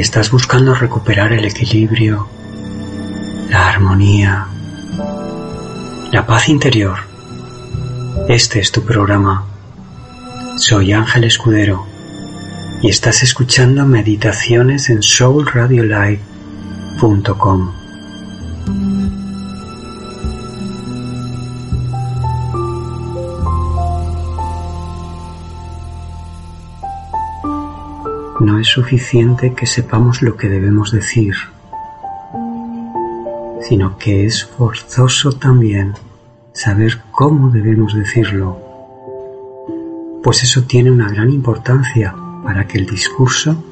Estás buscando recuperar el equilibrio, la armonía, la paz interior, este es tu programa. Soy Ángel Escudero y estás escuchando meditaciones en soulradiolive.com. suficiente que sepamos lo que debemos decir, sino que es forzoso también saber cómo debemos decirlo, pues eso tiene una gran importancia para que el discurso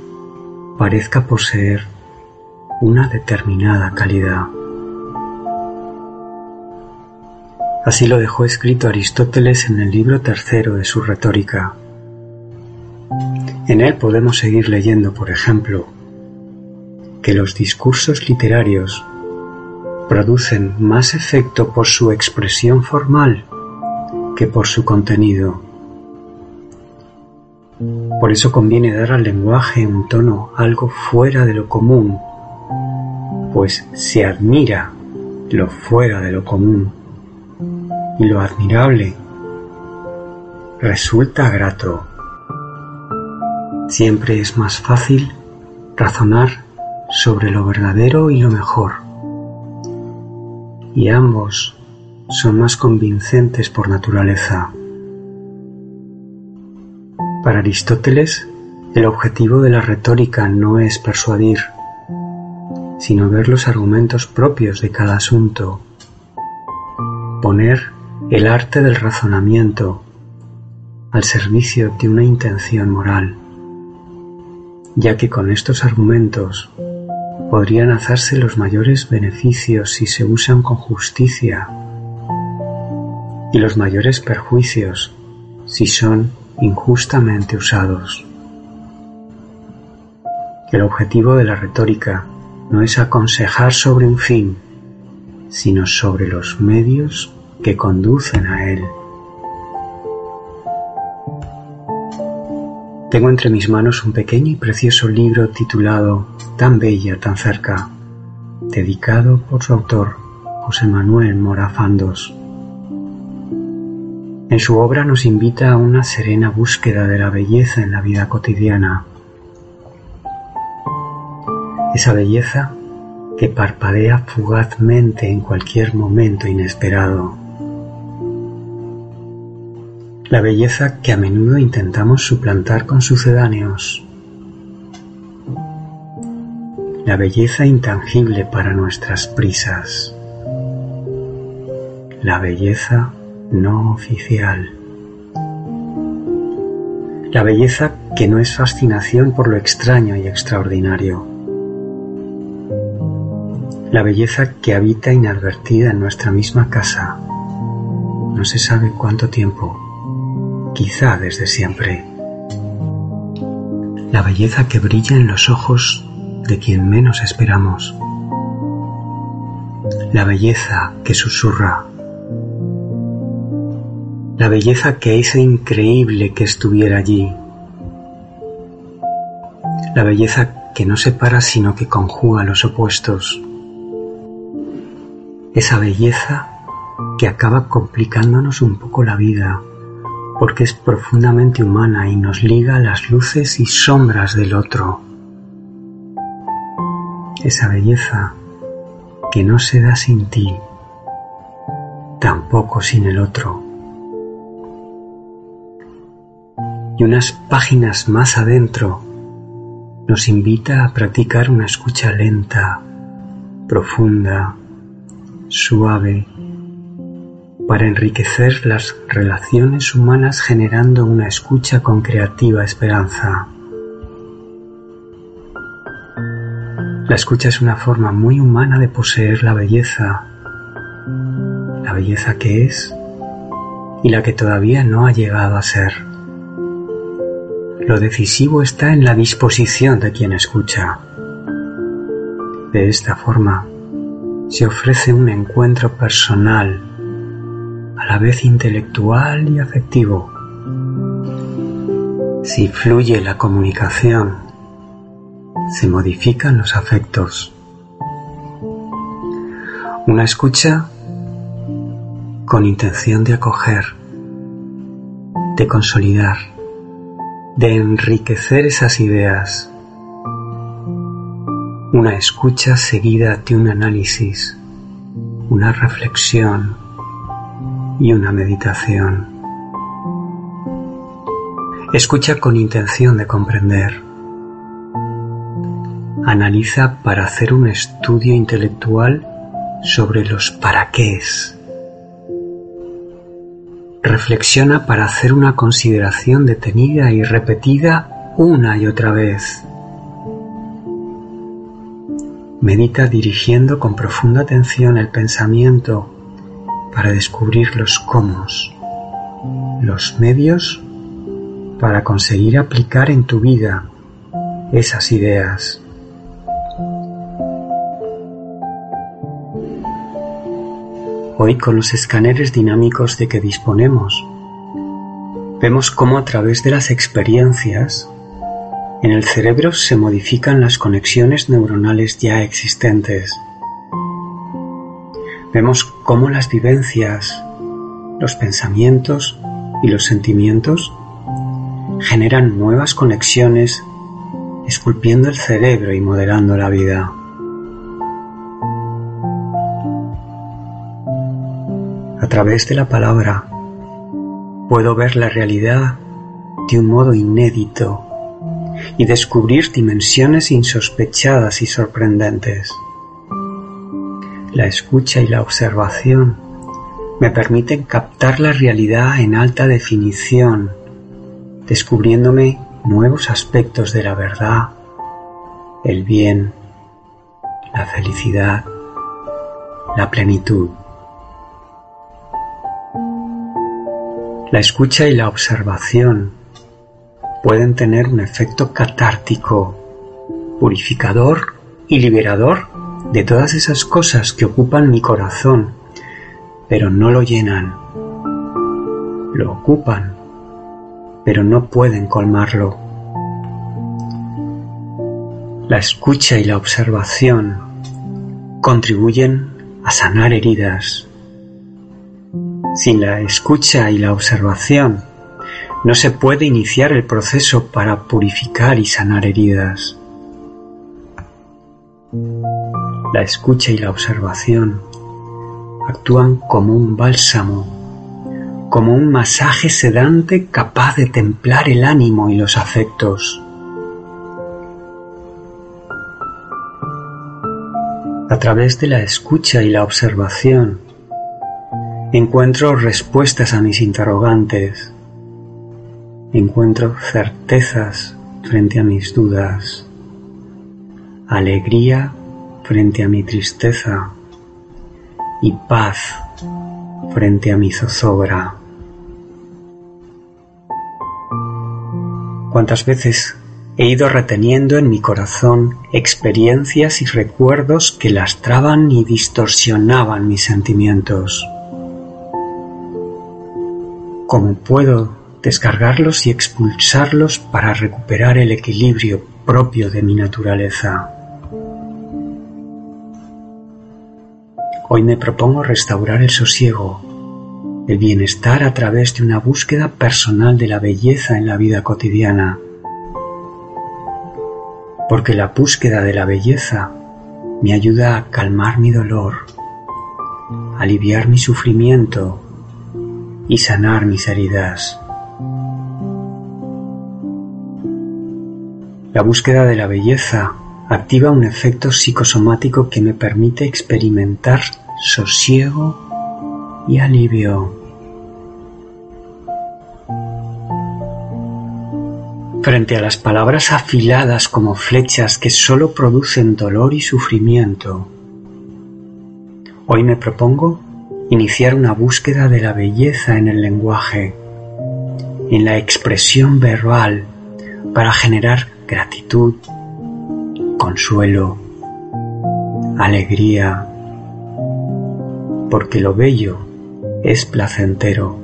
parezca poseer una determinada calidad. Así lo dejó escrito Aristóteles en el libro tercero de su retórica, en él podemos seguir leyendo, por ejemplo, que los discursos literarios producen más efecto por su expresión formal que por su contenido. Por eso conviene dar al lenguaje un tono algo fuera de lo común, pues se admira lo fuera de lo común y lo admirable resulta grato. Siempre es más fácil razonar sobre lo verdadero y lo mejor. Y ambos son más convincentes por naturaleza. Para Aristóteles, el objetivo de la retórica no es persuadir, sino ver los argumentos propios de cada asunto, poner el arte del razonamiento al servicio de una intención moral ya que con estos argumentos podrían hacerse los mayores beneficios si se usan con justicia y los mayores perjuicios si son injustamente usados. El objetivo de la retórica no es aconsejar sobre un fin, sino sobre los medios que conducen a él. Tengo entre mis manos un pequeño y precioso libro titulado Tan bella, tan cerca, dedicado por su autor, José Manuel Morafandos. En su obra nos invita a una serena búsqueda de la belleza en la vida cotidiana. Esa belleza que parpadea fugazmente en cualquier momento inesperado la belleza que a menudo intentamos suplantar con sucedáneos, la belleza intangible para nuestras prisas, la belleza no oficial, La belleza que no es fascinación por lo extraño y extraordinario. La belleza que habita inadvertida en nuestra misma casa. No se sabe cuánto tiempo, quizá desde siempre. La belleza que brilla en los ojos de quien menos esperamos. La belleza que susurra la belleza que es increíble que estuviera allí, la belleza que no separa sino que conjuga los opuestos, esa belleza que acaba complicándonos un poco la vida, porque es profundamente humana y nos liga a las luces y sombras del otro. Esa belleza que no se da sin ti, tampoco sin el otro. y unas páginas más adentro nos invita a practicar una escucha lenta, profunda, suave, para enriquecer las relaciones humanas generando una escucha con creativa esperanza. La escucha es una forma muy humana de poseer la belleza, la belleza que es y la que todavía no ha llegado a ser. Lo decisivo está en la disposición de quien escucha. De esta forma, se ofrece un encuentro personal, a la vez intelectual y afectivo. Si fluye la comunicación, se modifican los afectos. Una escucha con intención de acoger, de consolidar de enriquecer esas ideas. Una escucha seguida de un análisis, una reflexión y una meditación. Escucha con intención de comprender. Analiza para hacer un estudio intelectual sobre los para qué Reflexiona para hacer una consideración detenida y repetida una y otra vez. Medita dirigiendo con profunda atención el pensamiento para descubrir los cómo, los medios para conseguir aplicar en tu vida esas ideas. Hoy con los escáneres dinámicos de que disponemos, vemos cómo a través de las experiencias en el cerebro se modifican las conexiones neuronales ya existentes. Vemos cómo las vivencias, los pensamientos y los sentimientos generan nuevas conexiones esculpiendo el cerebro y modelando la vida. A través de la palabra puedo ver la realidad de un modo inédito y descubrir dimensiones insospechadas y sorprendentes. La escucha y la observación me permiten captar la realidad en alta definición, descubriéndome nuevos aspectos de la verdad, el bien, la felicidad, la plenitud. La escucha y la observación pueden tener un efecto catártico, purificador y liberador de todas esas cosas que ocupan mi corazón, pero no lo llenan. Lo ocupan, pero no pueden colmarlo. La escucha y la observación contribuyen a sanar heridas, sin la escucha y la observación, no se puede iniciar el proceso para purificar y sanar heridas. La escucha y la observación actúan como un bálsamo, como un masaje sedante capaz de templar el ánimo y los afectos. A través de la escucha y la observación, encuentro respuestas a mis interrogantes. encuentro certezas frente a mis dudas, alegría frente a mi tristeza y paz frente a mi zozobra. Cuántas veces he ido reteniendo en mi corazón experiencias y recuerdos que lastraban y distorsionaban mis sentimientos. ¿Cómo puedo descargarlos y expulsarlos para recuperar el equilibrio propio de mi naturaleza? Hoy me propongo restaurar el sosiego, el bienestar a través de una búsqueda personal de la belleza en la vida cotidiana porque la búsqueda de la belleza me ayuda a calmar mi dolor, aliviar mi sufrimiento y sanar mis heridas. La búsqueda de la belleza activa un efecto psicosomático que me permite experimentar sosiego y alivio. frente a las palabras afiladas como flechas que sólo producen dolor y sufrimiento. Hoy me propongo iniciar una búsqueda de la belleza en el lenguaje, en la expresión verbal, para generar gratitud, consuelo, alegría, porque lo bello es placentero.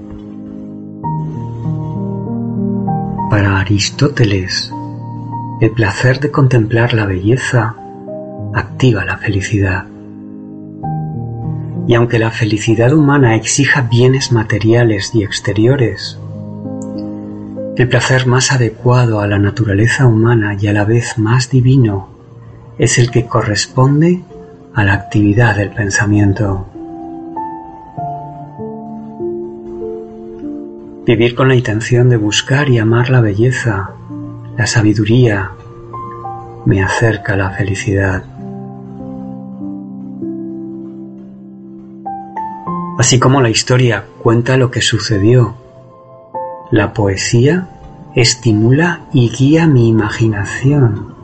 Para Aristóteles, el placer de contemplar la belleza activa la felicidad. Y aunque la felicidad humana exija bienes materiales y exteriores, el placer más adecuado a la naturaleza humana y a la vez más divino es el que corresponde a la actividad del pensamiento. Vivir con la intención de buscar y amar la belleza, la sabiduría, me acerca a la felicidad. Así como la historia cuenta lo que sucedió, la poesía estimula y guía mi imaginación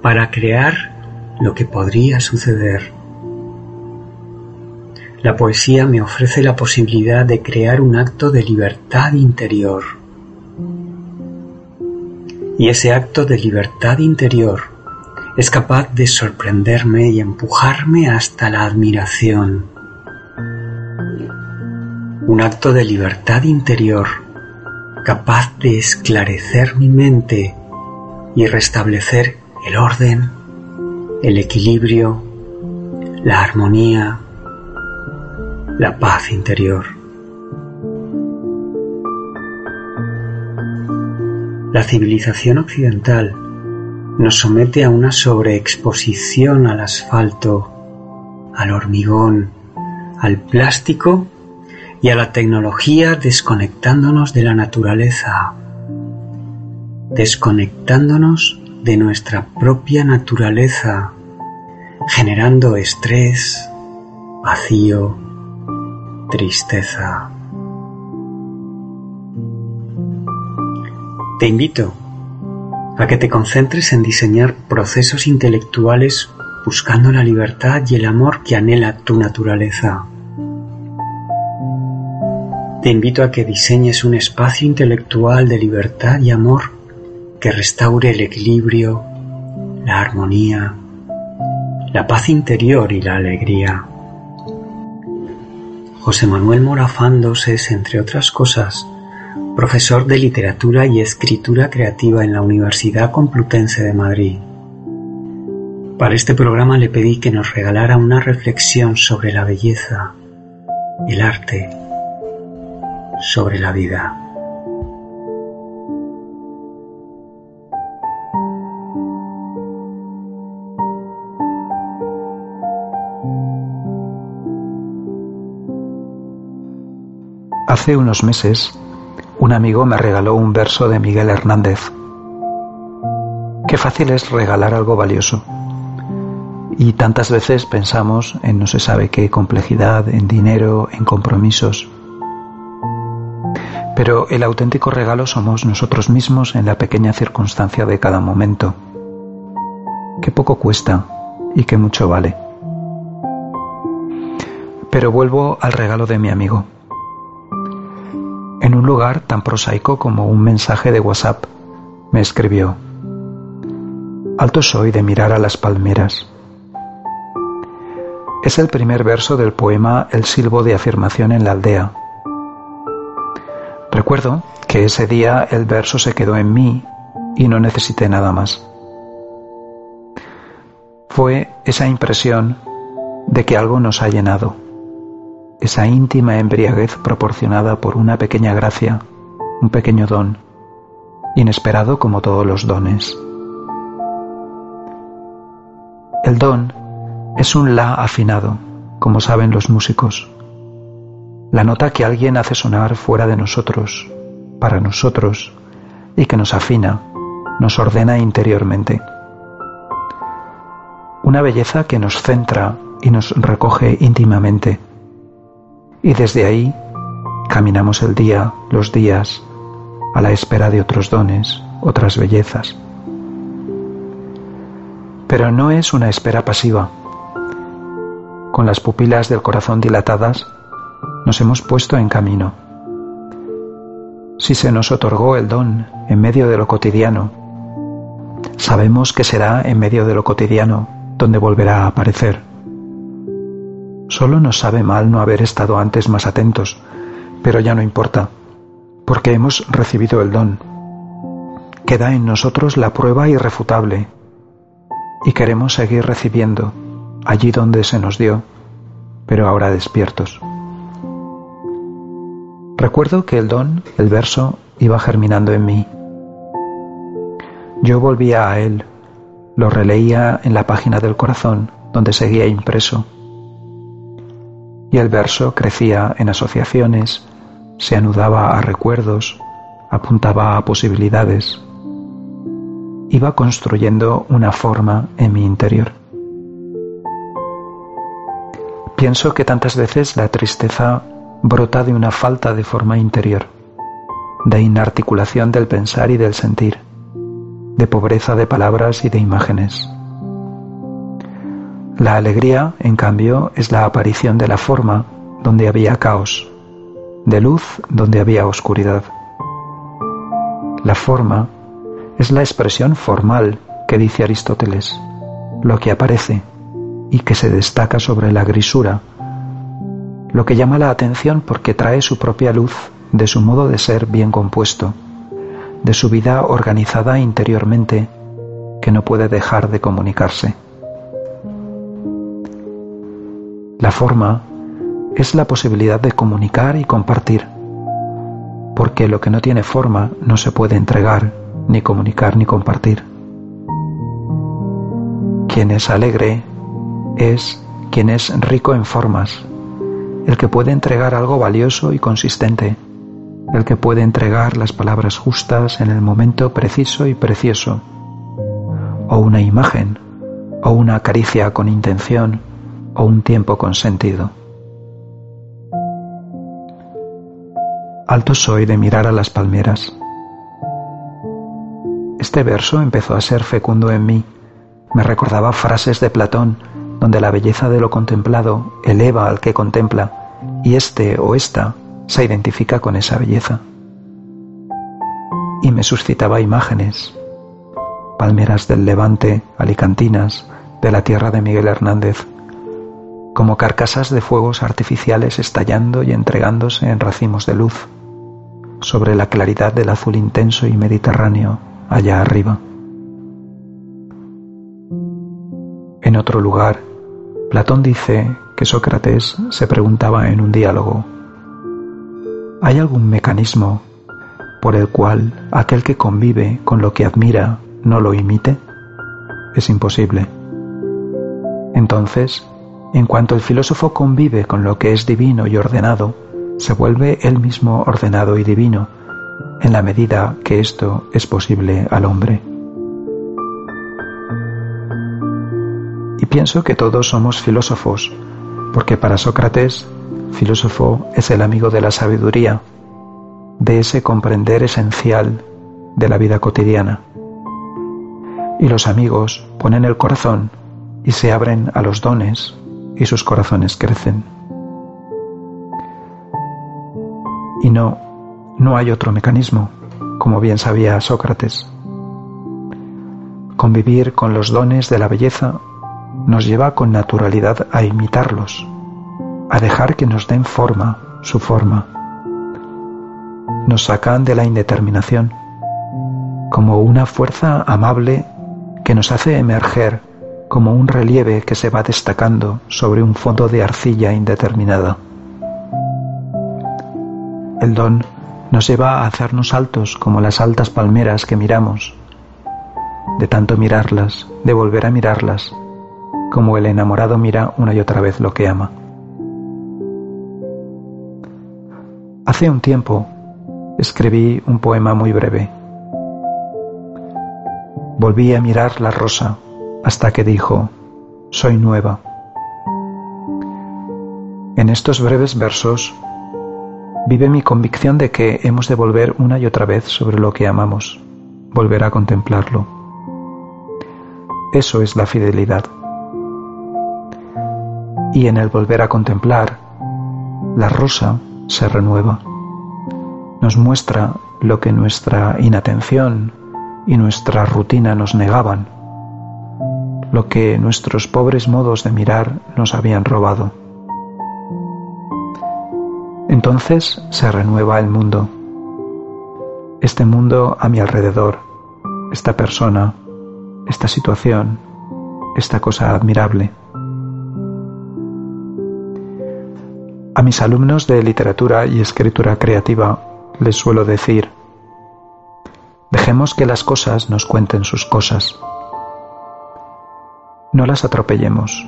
para crear lo que podría suceder. La poesía me ofrece la posibilidad de crear un acto de libertad interior. Y ese acto de libertad interior es capaz de sorprenderme y empujarme hasta la admiración. Un acto de libertad interior capaz de esclarecer mi mente y restablecer el orden, el equilibrio, la armonía, la paz interior. La civilización occidental nos somete a una sobreexposición al asfalto, al hormigón, al plástico y a la tecnología desconectándonos de la naturaleza, desconectándonos de nuestra propia naturaleza, generando estrés, vacío, tristeza. Te invito a que te concentres en diseñar procesos intelectuales buscando la libertad y el amor que anhela tu naturaleza. Te invito a que diseñes un espacio intelectual de libertad y amor que restaure el equilibrio, la armonía, la paz interior y la alegría. José Manuel Morafandos es, entre otras cosas, profesor de literatura y escritura creativa en la Universidad Complutense de Madrid. Para este programa le pedí que nos regalara una reflexión sobre la belleza, el arte, sobre la vida. Hace unos meses, un amigo me regaló un verso de Miguel Hernández. Qué fácil es regalar algo valioso. Y tantas veces pensamos en no se sabe qué complejidad, en dinero, en compromisos. Pero el auténtico regalo somos nosotros mismos en la pequeña circunstancia de cada momento. Que poco cuesta y que mucho vale. Pero vuelvo al regalo de mi amigo. En un lugar tan prosaico como un mensaje de WhatsApp, me escribió, Alto soy de mirar a las palmeras. Es el primer verso del poema El silbo de afirmación en la aldea, Recuerdo que ese día el verso se quedó en mí y no necesité nada más. Fue esa impresión de que algo nos ha llenado, esa íntima embriaguez proporcionada por una pequeña gracia, un pequeño don, inesperado como todos los dones. El don es un la afinado, como saben los músicos la nota que alguien hace sonar fuera de nosotros, para nosotros, y que nos afina, nos ordena interiormente. Una belleza que nos centra y nos recoge íntimamente. Y desde ahí caminamos el día, los días, a la espera de otros dones, otras bellezas. Pero no es una espera pasiva. Con las pupilas del corazón dilatadas, nos hemos puesto en camino. Si se nos otorgó el don en medio de lo cotidiano, sabemos que será en medio de lo cotidiano donde volverá a aparecer. Solo nos sabe mal no haber estado antes más atentos, pero ya no importa, porque hemos recibido el don. Queda en nosotros la prueba irrefutable y queremos seguir recibiendo allí donde se nos dio, pero ahora despiertos. Recuerdo que el don, el verso, iba germinando en mí. Yo volvía a él, lo releía en la página del corazón donde seguía impreso. Y el verso crecía en asociaciones, se anudaba a recuerdos, apuntaba a posibilidades. Iba construyendo una forma en mi interior. Pienso que tantas veces la tristeza brota de una falta de forma interior, de inarticulación del pensar y del sentir, de pobreza de palabras y de imágenes. La alegría, en cambio, es la aparición de la forma donde había caos, de luz donde había oscuridad. La forma es la expresión formal que dice Aristóteles, lo que aparece y que se destaca sobre la grisura lo que llama la atención porque trae su propia luz de su modo de ser bien compuesto, de su vida organizada interiormente que no puede dejar de comunicarse. La forma es la posibilidad de comunicar y compartir, porque lo que no tiene forma no se puede entregar, ni comunicar, ni compartir. Quien es alegre es quien es rico en formas, el que puede entregar algo valioso y consistente, el que puede entregar las palabras justas en el momento preciso y precioso, o una imagen, o una caricia con intención, o un tiempo con sentido. Alto soy de mirar a las palmeras. Este verso empezó a ser fecundo en mí. Me recordaba frases de Platón donde la belleza de lo contemplado eleva al que contempla y este o esta se identifica con esa belleza. Y me suscitaba imágenes, palmeras del levante, alicantinas, de la tierra de Miguel Hernández, como carcasas de fuegos artificiales estallando y entregándose en racimos de luz sobre la claridad del azul intenso y mediterráneo allá arriba. En otro lugar, Platón dice que Sócrates se preguntaba en un diálogo, ¿hay algún mecanismo por el cual aquel que convive con lo que admira no lo imite? Es imposible. Entonces, en cuanto el filósofo convive con lo que es divino y ordenado, se vuelve él mismo ordenado y divino, en la medida que esto es posible al hombre. Y pienso que todos somos filósofos, porque para Sócrates, filósofo es el amigo de la sabiduría, de ese comprender esencial de la vida cotidiana. Y los amigos ponen el corazón y se abren a los dones y sus corazones crecen. Y no, no hay otro mecanismo, como bien sabía Sócrates. Convivir con los dones de la belleza nos lleva con naturalidad a imitarlos, a dejar que nos den forma, su forma. Nos sacan de la indeterminación, como una fuerza amable que nos hace emerger como un relieve que se va destacando sobre un fondo de arcilla indeterminada. El don nos lleva a hacernos altos como las altas palmeras que miramos, de tanto mirarlas, de volver a mirarlas, como el enamorado mira una y otra vez lo que ama. Hace un tiempo escribí un poema muy breve. Volví a mirar la rosa hasta que dijo, soy nueva. En estos breves versos vive mi convicción de que hemos de volver una y otra vez sobre lo que amamos, volver a contemplarlo. Eso es la fidelidad. Y en el volver a contemplar, la rosa se renueva, nos muestra lo que nuestra inatención y nuestra rutina nos negaban, lo que nuestros pobres modos de mirar nos habían robado. Entonces se renueva el mundo. Este mundo a mi alrededor, esta persona, esta situación, esta cosa admirable. A mis alumnos de literatura y escritura creativa les suelo decir, dejemos que las cosas nos cuenten sus cosas. No las atropellemos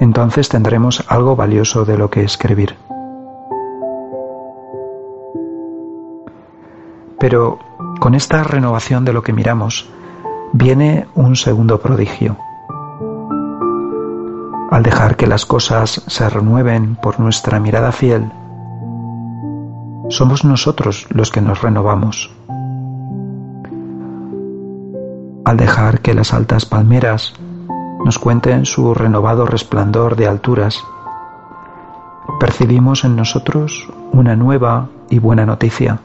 entonces tendremos algo valioso de lo que escribir. Pero con esta renovación de lo que miramos viene un segundo prodigio. Al dejar que las cosas se renueven por nuestra mirada fiel, somos nosotros los que nos renovamos. Al dejar que las altas palmeras nos cuenten su renovado resplandor de alturas, percibimos en nosotros una nueva y buena noticia,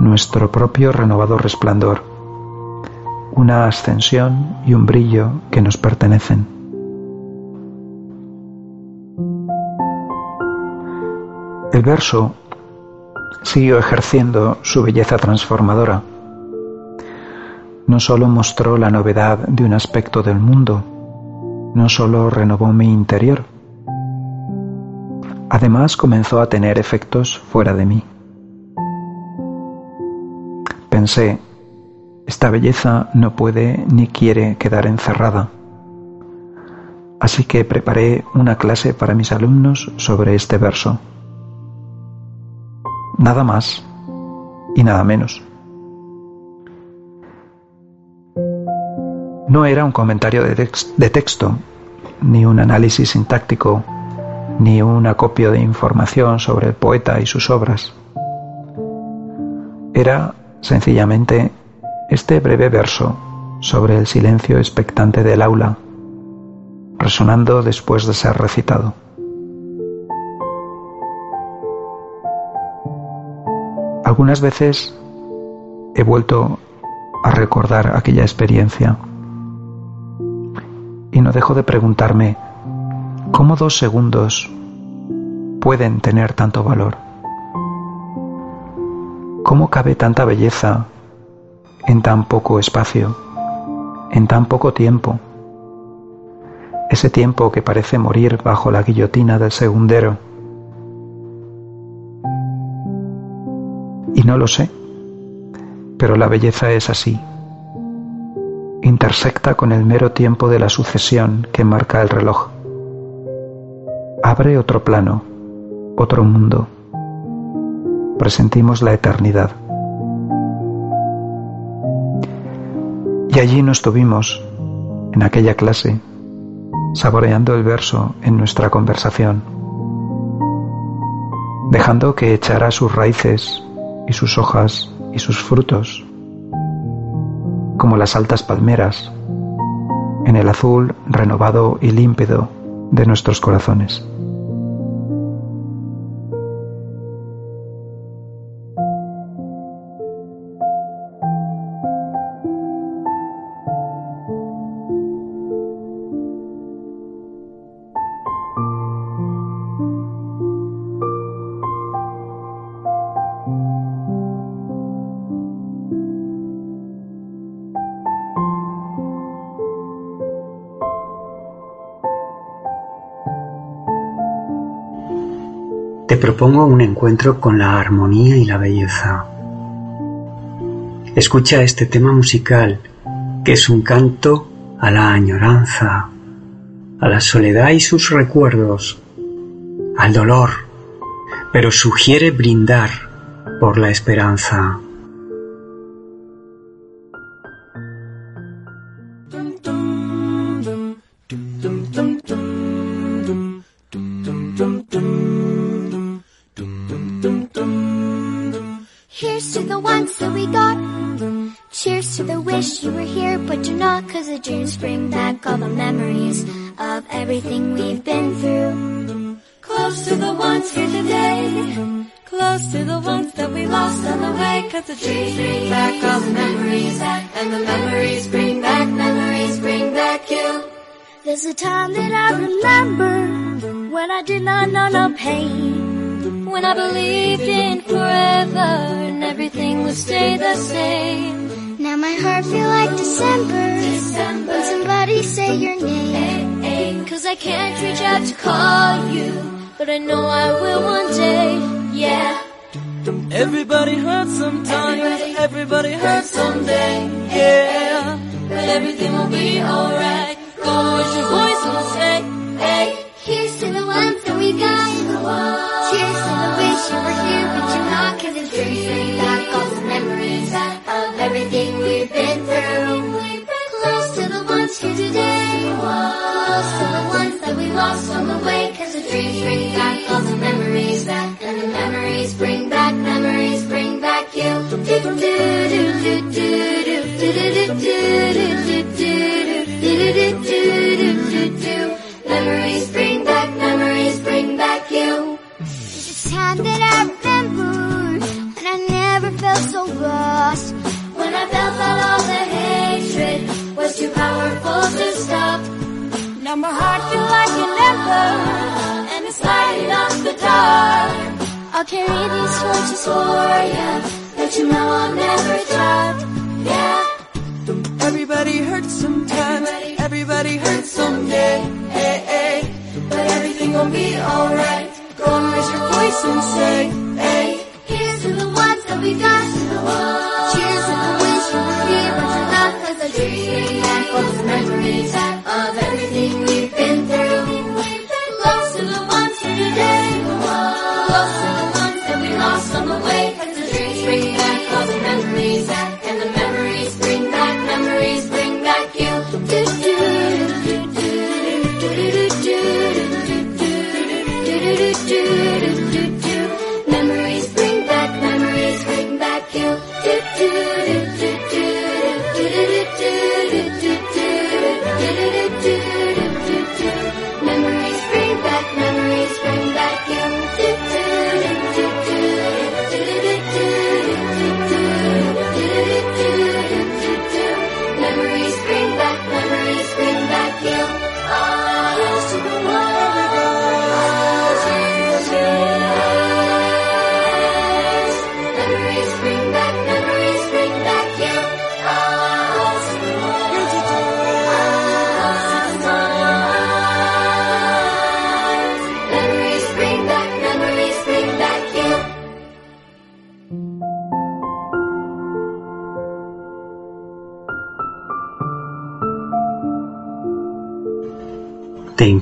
nuestro propio renovado resplandor, una ascensión y un brillo que nos pertenecen. El verso siguió ejerciendo su belleza transformadora no solo mostró la novedad de un aspecto del mundo, no solo renovó mi interior, además comenzó a tener efectos fuera de mí. Pensé, esta belleza no puede ni quiere quedar encerrada. Así que preparé una clase para mis alumnos sobre este verso. Nada más y nada menos. No era un comentario de, texto, ni un análisis sintáctico, ni un acopio de información sobre el poeta y sus obras. Era sencillamente este breve verso sobre el silencio expectante del aula, resonando después de ser recitado. Algunas veces he vuelto a recordar aquella experiencia y no dejo de preguntarme, ¿cómo dos segundos pueden tener tanto valor? ¿Cómo cabe tanta belleza en tan poco espacio, en tan poco tiempo? Ese tiempo que parece morir bajo la guillotina del segundero. Y no lo sé, pero la belleza es así intersecta con el mero tiempo de la sucesión que marca el reloj. Abre otro plano, otro mundo. Presentimos la eternidad. Y allí nos tuvimos, en aquella clase, saboreando el verso en nuestra conversación, dejando que echara sus raíces y sus hojas y sus frutos como las altas palmeras, en el azul renovado y límpido de nuestros corazones. propongo un encuentro con la armonía y la belleza. Escucha este tema musical, que es un canto a la añoranza, a la soledad y sus recuerdos, al dolor, pero sugiere brindar por la esperanza. believe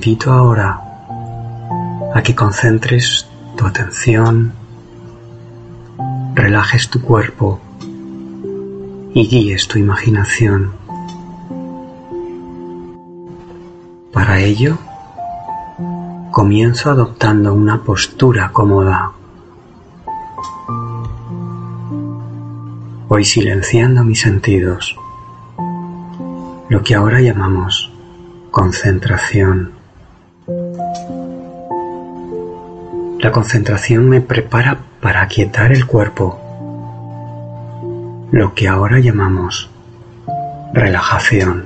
invito ahora a que concentres tu atención, relajes tu cuerpo y guíes tu imaginación. Para ello, comienzo adoptando una postura cómoda. Voy silenciando mis sentidos, lo que ahora llamamos concentración. La concentración me prepara para aquietar el cuerpo, lo que ahora llamamos relajación.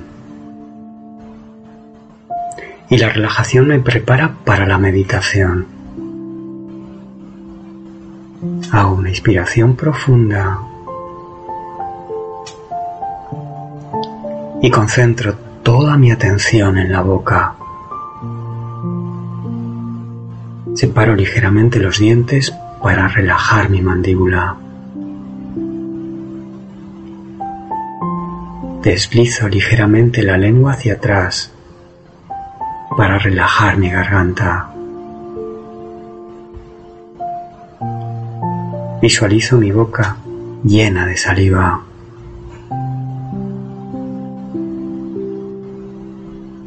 Y la relajación me prepara para la meditación. Hago una inspiración profunda y concentro toda mi atención en la boca. Separo ligeramente los dientes para relajar mi mandíbula. Deslizo ligeramente la lengua hacia atrás para relajar mi garganta. Visualizo mi boca llena de saliva.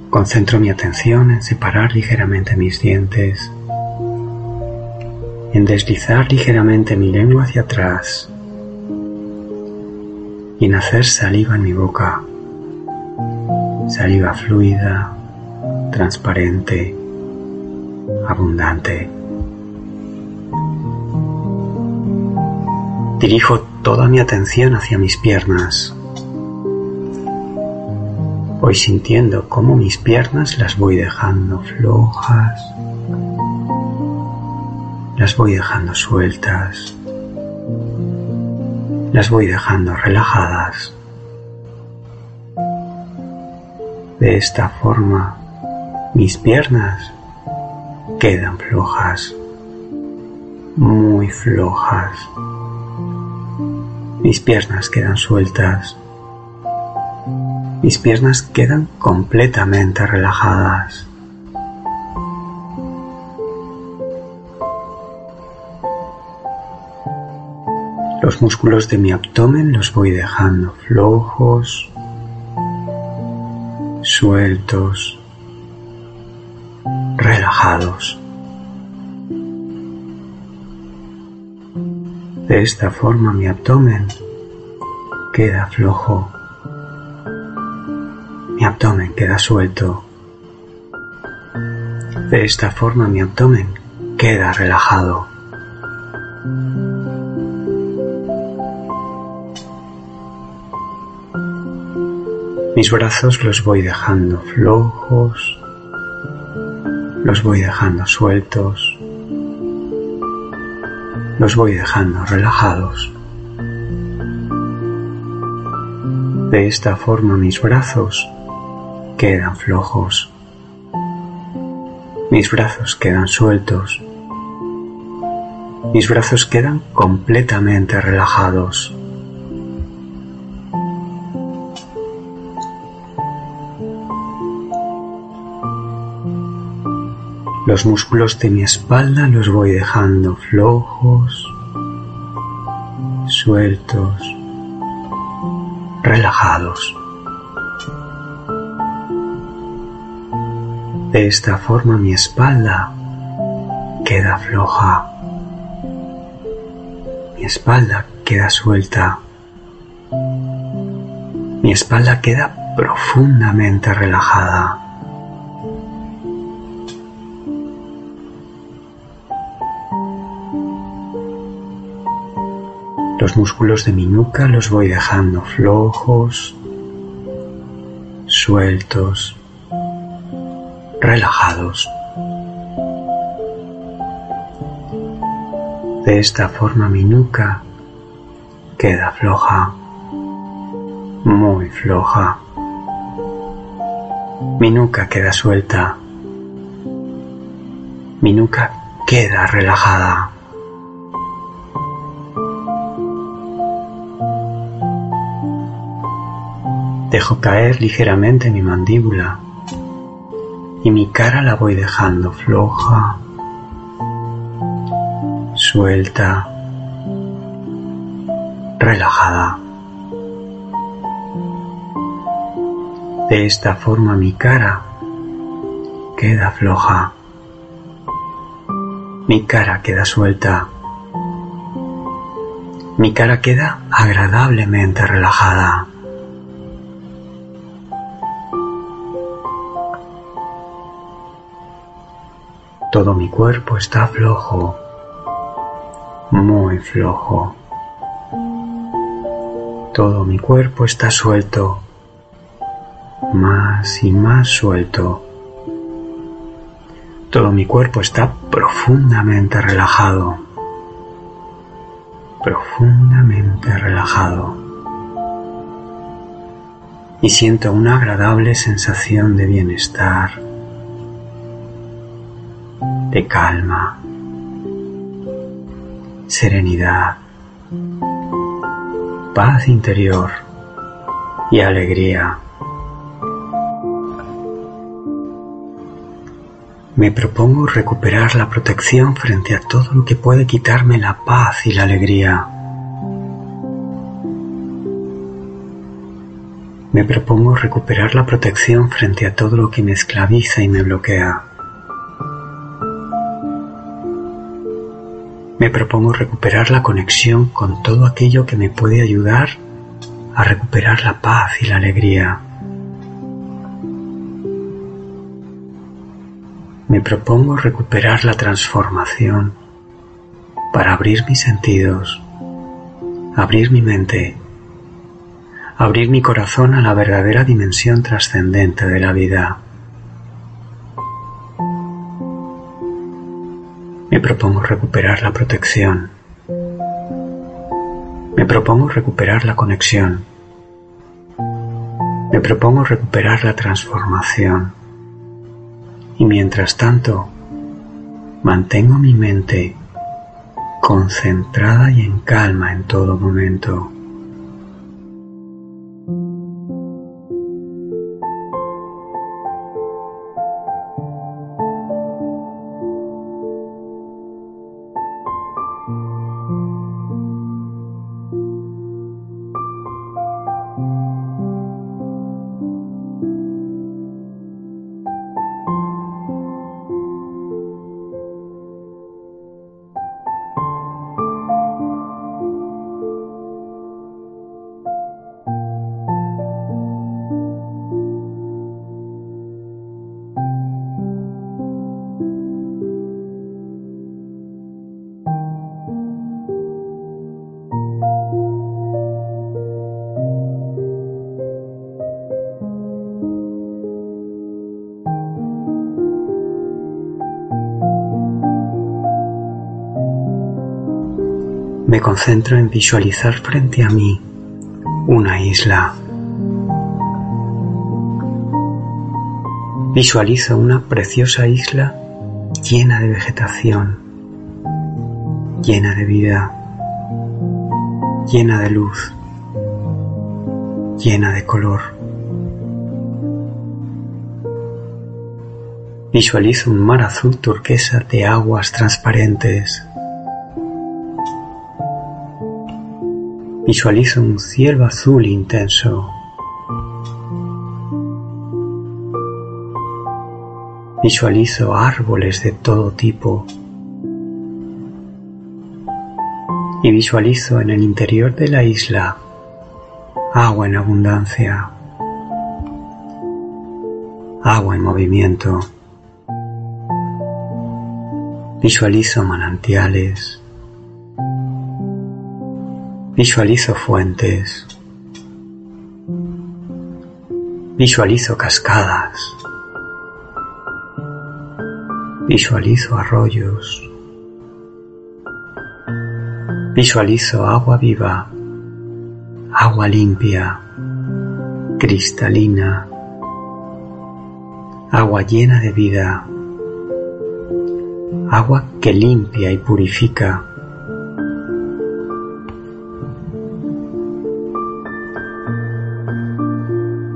Concentro mi atención en separar ligeramente mis dientes, en deslizar ligeramente mi lengua hacia atrás y en hacer saliva en mi boca, saliva fluida, transparente, abundante. Dirijo toda mi atención hacia mis piernas. Voy sintiendo cómo mis piernas las voy dejando flojas, las voy dejando sueltas, las voy dejando relajadas. De esta forma, mis piernas quedan flojas, muy flojas. Mis piernas quedan sueltas mis piernas quedan completamente relajadas. Los músculos de mi abdomen los voy dejando flojos, sueltos, relajados. De esta forma mi abdomen queda flojo mi abdomen queda suelto. De esta forma mi abdomen queda relajado. Mis brazos los voy dejando flojos, los voy dejando sueltos, los voy dejando relajados. De esta forma mis brazos quedan flojos. Mis brazos quedan sueltos. Mis brazos quedan completamente relajados. Los músculos de mi espalda los voy dejando flojos, sueltos, relajados. De esta forma mi espalda queda floja. Mi espalda queda suelta. Mi espalda queda profundamente relajada. Los músculos de mi nuca los voy dejando flojos, sueltos, relajados. De esta forma mi nuca queda floja, muy floja. Mi nuca queda suelta. Mi nuca queda relajada. Dejo caer ligeramente mi mandíbula y mi cara la voy dejando floja, suelta, relajada. De esta forma mi cara queda floja, mi cara queda suelta, Mi cara queda agradablemente relajada. Todo mi cuerpo está flojo, muy flojo. Todo mi cuerpo está suelto, más y más suelto. Todo mi cuerpo está profundamente relajado, profundamente relajado. Y siento una agradable sensación de bienestar, de calma, serenidad, paz interior y alegría. Me propongo recuperar la protección frente a todo lo que puede quitarme la paz y la alegría. Me propongo recuperar la protección frente a todo lo que me esclaviza y me bloquea. Me propongo recuperar la conexión con todo aquello que me puede ayudar a recuperar la paz y la alegría. me propongo recuperar la transformación para abrir mis sentidos, abrir mi mente, abrir mi corazón a la verdadera dimensión trascendente de la vida. Me propongo recuperar la protección. Me propongo recuperar la conexión. Me propongo recuperar la transformación y mientras tanto mantengo mi mente concentrada y en calma en todo momento. Concentro en visualizar frente a mí una isla. Visualizo una preciosa isla llena de vegetación, llena de vida, llena de luz, llena de color. Visualizo un mar azul turquesa de aguas transparentes Visualizo un cielo azul intenso. Visualizo árboles de todo tipo. Y visualizo en el interior de la isla agua en abundancia, agua en movimiento. Visualizo manantiales, Visualizo fuentes. Visualizo cascadas. Visualizo arroyos. Visualizo agua viva, agua limpia, cristalina, agua llena de vida, agua que limpia y purifica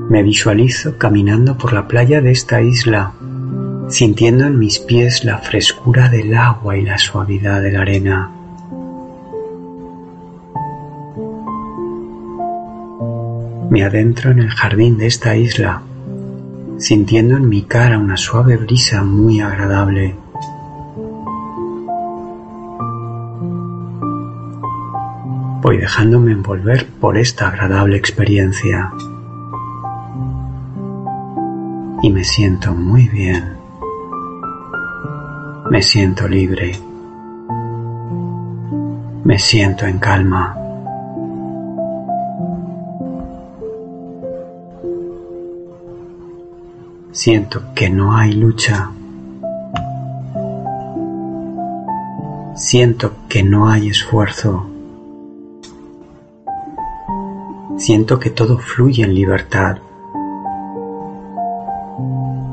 Me visualizo caminando por la playa de esta isla, sintiendo en mis pies la frescura del agua y la suavidad de la arena. Me adentro en el jardín de esta isla, sintiendo en mi cara una suave brisa muy agradable. Voy dejándome envolver por esta agradable experiencia. Y me siento muy bien. Me siento libre. Me siento en calma. Siento que no hay lucha. Siento que no hay esfuerzo. Siento que todo fluye en libertad.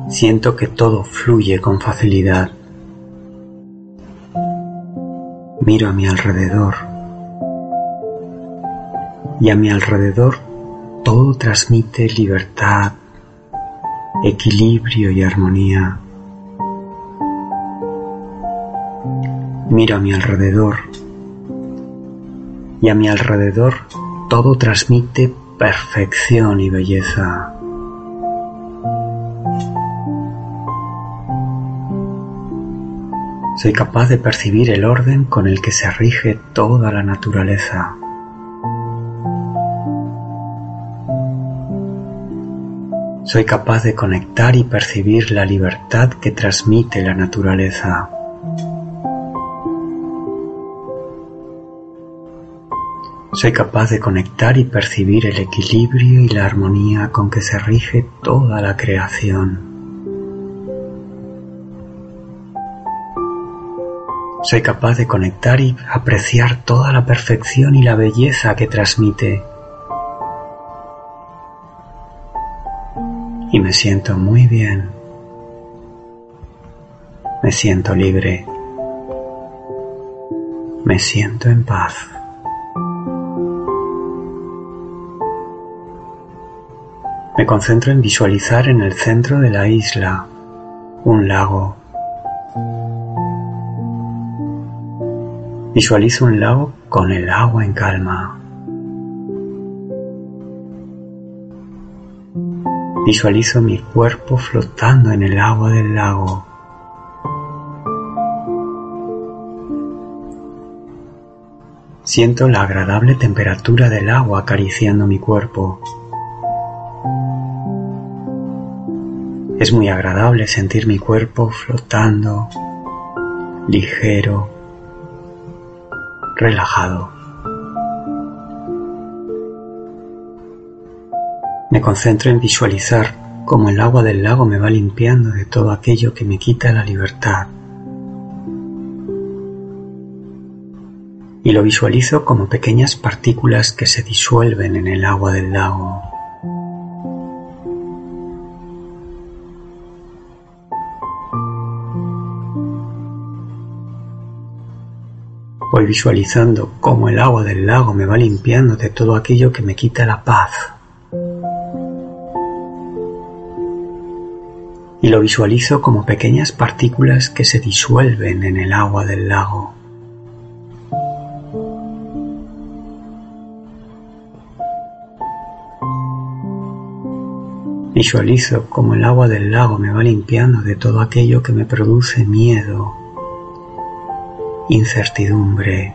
Siento que todo fluye con facilidad. Miro a mi alrededor y a mi alrededor todo transmite libertad, equilibrio y armonía. Miro a mi alrededor y a mi alrededor todo transmite perfección y belleza. Soy capaz de percibir el orden con el que se rige toda la naturaleza. Soy capaz de conectar y percibir la libertad que transmite la naturaleza. Soy capaz de conectar y percibir el equilibrio y la armonía con que se rige toda la creación. Soy capaz de conectar y apreciar toda la perfección y la belleza que transmite. Y me siento muy bien. Me siento libre. Me siento en paz. Me concentro en visualizar en el centro de la isla un lago. Visualizo un lago con el agua en calma. Visualizo mi cuerpo flotando en el agua del lago. Siento la agradable temperatura del agua acariciando mi cuerpo. Es muy agradable sentir mi cuerpo flotando, ligero, relajado. Me concentro en visualizar cómo el agua del lago me va limpiando de todo aquello que me quita la libertad. Y lo visualizo como pequeñas partículas que se disuelven en el agua del lago. Voy visualizando cómo el agua del lago me va limpiando de todo aquello que me quita la paz. Y lo visualizo como pequeñas partículas que se disuelven en el agua del lago. Visualizo cómo el agua del lago me va limpiando de todo aquello que me produce miedo, incertidumbre.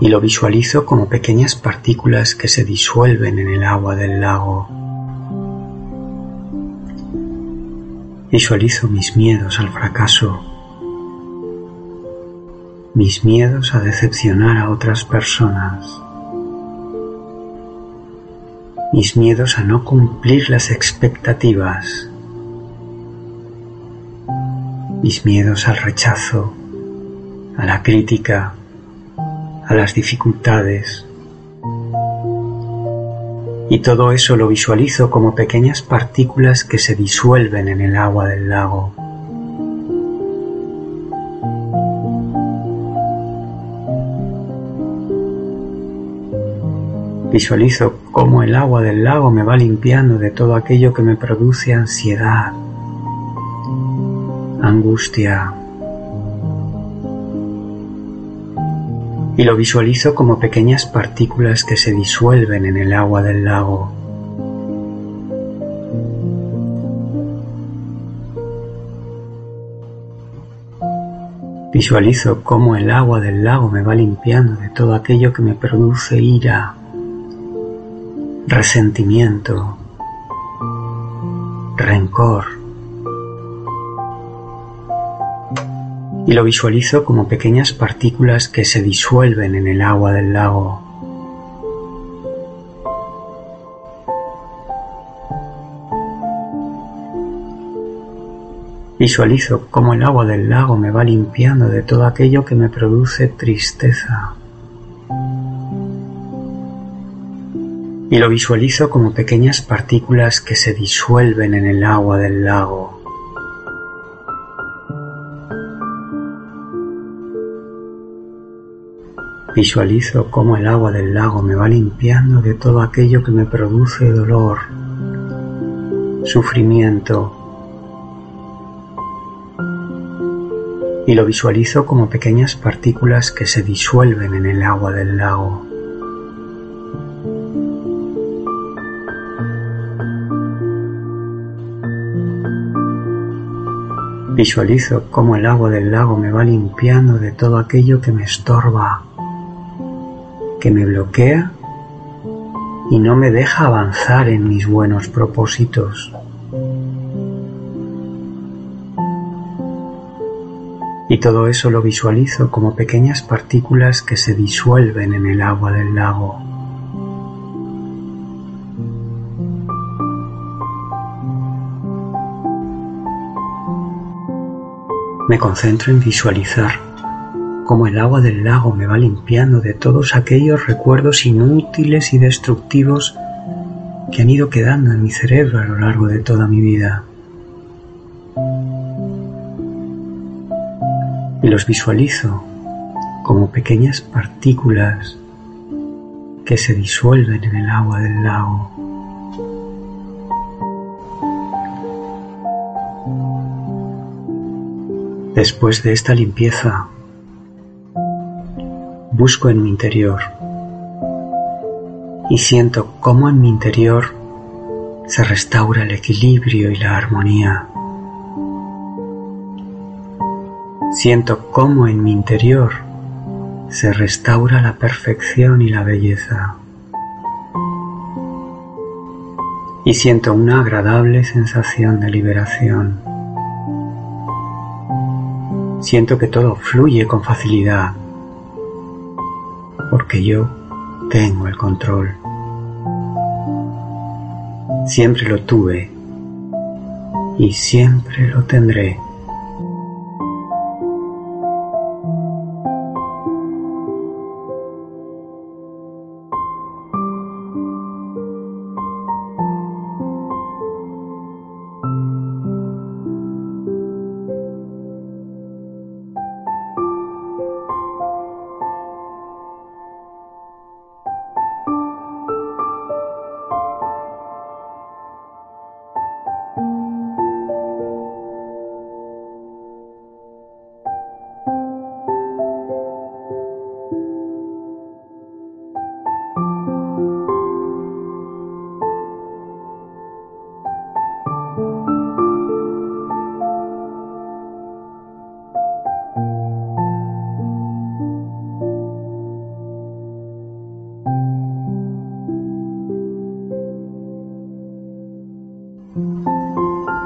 Y lo visualizo como pequeñas partículas que se disuelven en el agua del lago. Visualizo mis miedos al fracaso, mis miedos a decepcionar a otras personas, mis miedos a no cumplir las expectativas mis miedos al rechazo, a la crítica, a las dificultades. Y todo eso lo visualizo como pequeñas partículas que se disuelven en el agua del lago. Visualizo cómo el agua del lago me va limpiando de todo aquello que me produce ansiedad, angustia. Y lo visualizo como pequeñas partículas que se disuelven en el agua del lago. Visualizo cómo el agua del lago me va limpiando de todo aquello que me produce ira, resentimiento, rencor. Y lo visualizo como pequeñas partículas que se disuelven en el agua del lago. Visualizo cómo el agua del lago me va limpiando de todo aquello que me produce tristeza. Y lo visualizo como pequeñas partículas que se disuelven en el agua del lago. Visualizo cómo el agua del lago me va limpiando de todo aquello que me produce dolor, sufrimiento, y lo visualizo como pequeñas partículas que se disuelven en el agua del lago. Visualizo cómo el agua del lago me va limpiando de todo aquello que me estorba, que me bloquea y no me deja avanzar en mis buenos propósitos. y todo eso lo visualizo como pequeñas partículas que se disuelven en el agua del lago. Me concentro en visualizar cómo el agua del lago me va limpiando de todos aquellos recuerdos inútiles y destructivos que han ido quedando en mi cerebro a lo largo de toda mi vida. y los visualizo como pequeñas partículas que se disuelven en el agua del lago. Después de esta limpieza, busco en mi interior y siento cómo en mi interior se restaura el equilibrio y la armonía. Siento cómo en mi interior se restaura la perfección y la belleza. Y siento una agradable sensación de liberación. Siento que todo fluye con facilidad, porque yo tengo el control. Siempre lo tuve y siempre lo tendré.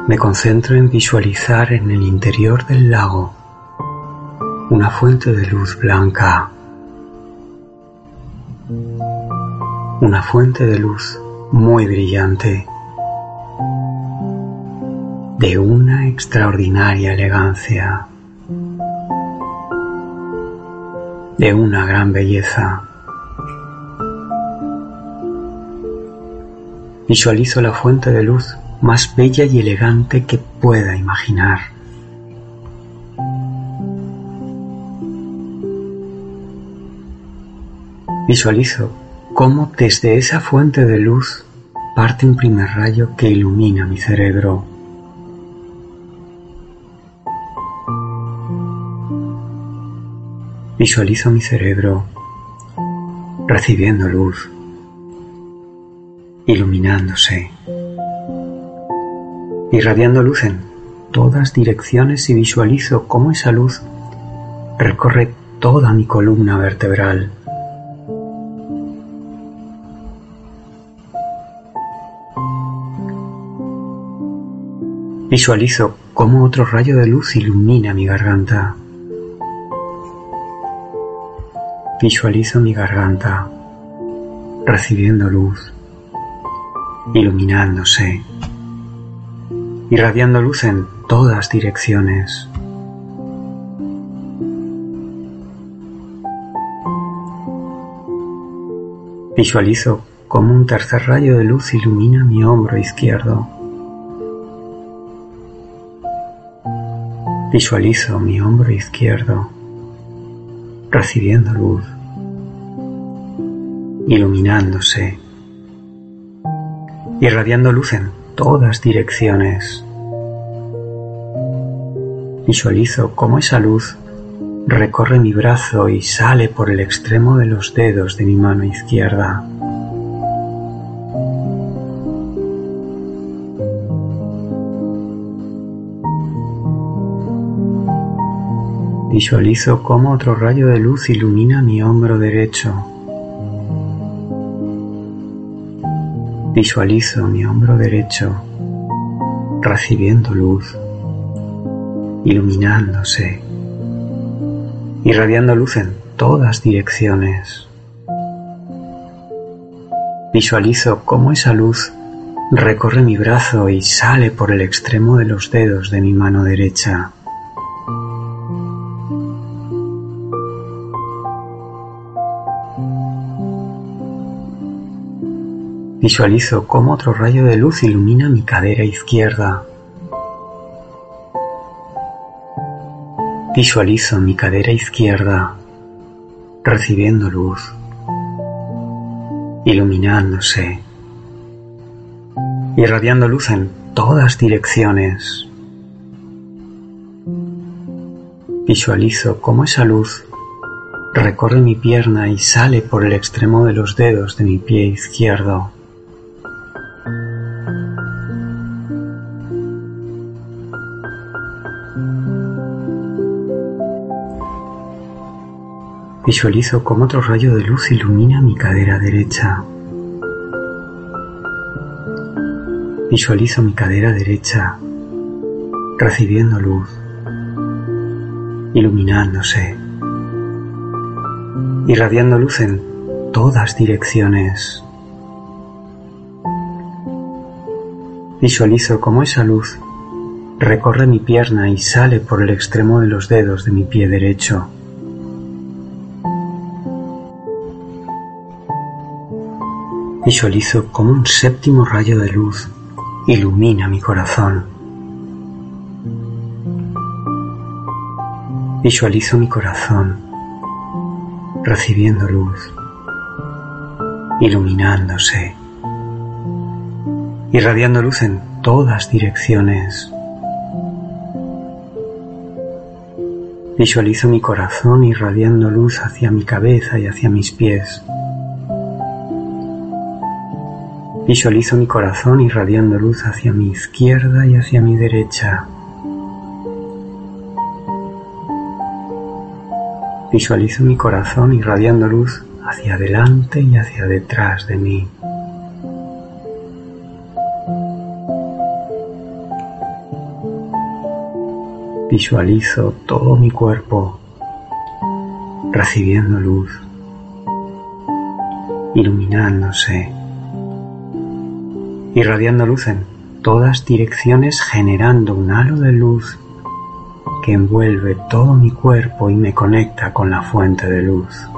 Me concentro en visualizar en el interior del lago una fuente de luz blanca, una fuente de luz muy brillante, de una extraordinaria elegancia, de una gran belleza. Visualizo la fuente de luz más bella y elegante que pueda imaginar. Visualizo cómo desde esa fuente de luz parte un primer rayo que ilumina mi cerebro. Visualizo mi cerebro recibiendo luz, iluminándose irradiando luz en todas direcciones y visualizo cómo esa luz recorre toda mi columna vertebral. Visualizo cómo otro rayo de luz ilumina mi garganta. Visualizo mi garganta recibiendo luz, iluminándose, irradiando luz en todas direcciones. Visualizo cómo un tercer rayo de luz ilumina mi hombro izquierdo. Visualizo mi hombro izquierdo recibiendo luz, iluminándose, irradiando luz en todas direcciones. Visualizo cómo esa luz recorre mi brazo y sale por el extremo de los dedos de mi mano izquierda. Visualizo cómo otro rayo de luz ilumina mi hombro derecho. Visualizo mi hombro derecho recibiendo luz, iluminándose irradiando luz en todas direcciones. Visualizo cómo esa luz recorre mi brazo y sale por el extremo de los dedos de mi mano derecha. Visualizo cómo otro rayo de luz ilumina mi cadera izquierda. Visualizo mi cadera izquierda recibiendo luz, iluminándose, irradiando luz en todas direcciones. Visualizo cómo esa luz recorre mi pierna y sale por el extremo de los dedos de mi pie izquierdo. Visualizo cómo otro rayo de luz ilumina mi cadera derecha. Visualizo mi cadera derecha recibiendo luz, iluminándose, irradiando luz en todas direcciones. Visualizo cómo esa luz recorre mi pierna y sale por el extremo de los dedos de mi pie derecho. Visualizo como un séptimo rayo de luz ilumina mi corazón. Visualizo mi corazón recibiendo luz, iluminándose, irradiando luz en todas direcciones. Visualizo mi corazón irradiando luz hacia mi cabeza y hacia mis pies. Visualizo mi corazón irradiando luz hacia mi izquierda y hacia mi derecha. Visualizo mi corazón irradiando luz hacia adelante y hacia detrás de mí. Visualizo todo mi cuerpo recibiendo luz, iluminándose irradiando luz en todas direcciones generando un halo de luz que envuelve todo mi cuerpo y me conecta con la fuente de luz.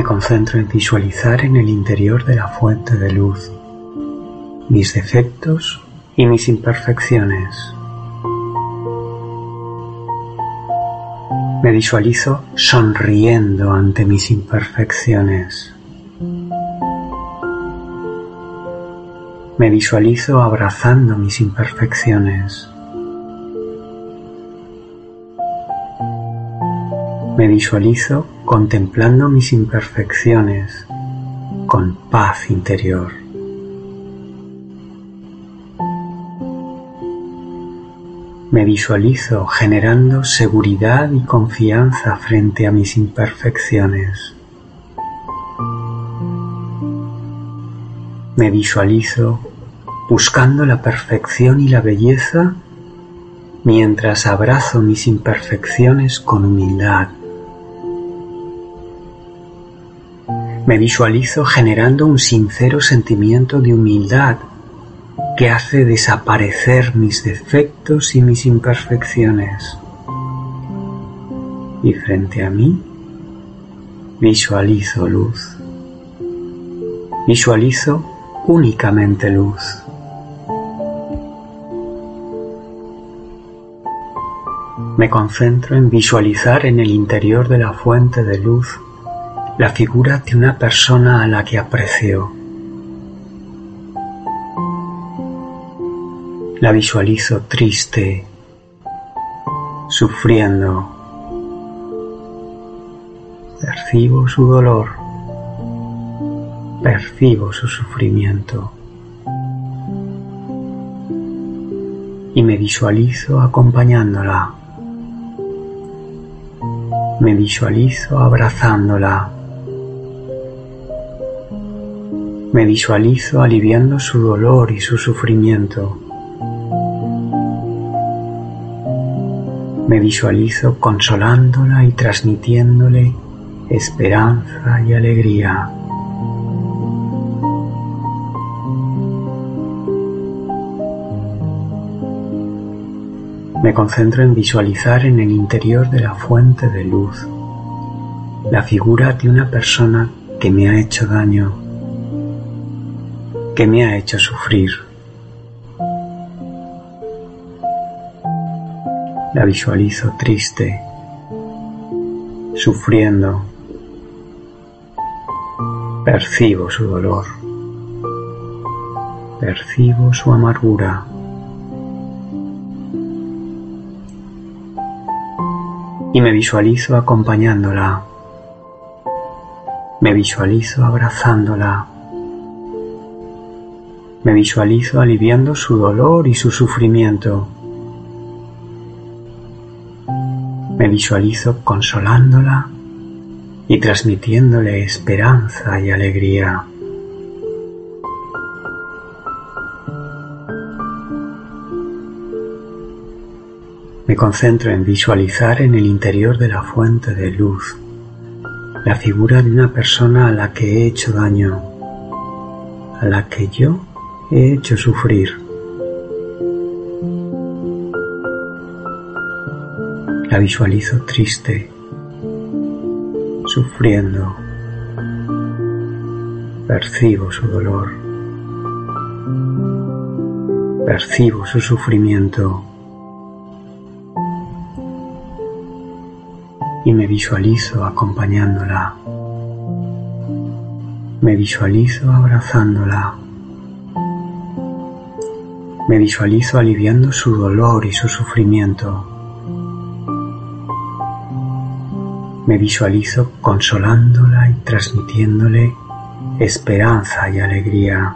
Me concentro en visualizar en el interior de la fuente de luz mis defectos y mis imperfecciones. Me visualizo sonriendo ante mis imperfecciones. Me visualizo abrazando mis imperfecciones. Me visualizo contemplando mis imperfecciones con paz interior. Me visualizo generando seguridad y confianza frente a mis imperfecciones. Me visualizo buscando la perfección y la belleza mientras abrazo mis imperfecciones con humildad. Me visualizo generando un sincero sentimiento de humildad que hace desaparecer mis defectos y mis imperfecciones. Y frente a mí visualizo luz. Visualizo únicamente luz. Me concentro en visualizar en el interior de la fuente de luz la figura de una persona a la que aprecio La visualizo triste, sufriendo. Percibo su dolor, percibo su sufrimiento. Y me visualizo acompañándola. Me visualizo abrazándola. Me visualizo aliviando su dolor y su sufrimiento. Me visualizo consolándola y transmitiéndole esperanza y alegría. Me concentro en visualizar en el interior de la fuente de luz la figura de una persona que me ha hecho daño, que me ha hecho sufrir. La visualizo triste, sufriendo. Percibo su dolor. Percibo su amargura. Y me visualizo acompañándola. Me visualizo abrazándola. Me visualizo aliviando su dolor y su sufrimiento. Me visualizo consolándola y transmitiéndole esperanza y alegría. Me concentro en visualizar en el interior de la fuente de luz la figura de una persona a la que he hecho daño, a la que yo he hecho sufrir. La visualizo triste, sufriendo. Percibo su dolor. Percibo su sufrimiento. Y me visualizo acompañándola. Me visualizo abrazándola. Me visualizo aliviando su dolor y su sufrimiento. me visualizo consolándola y transmitiéndole esperanza y alegría.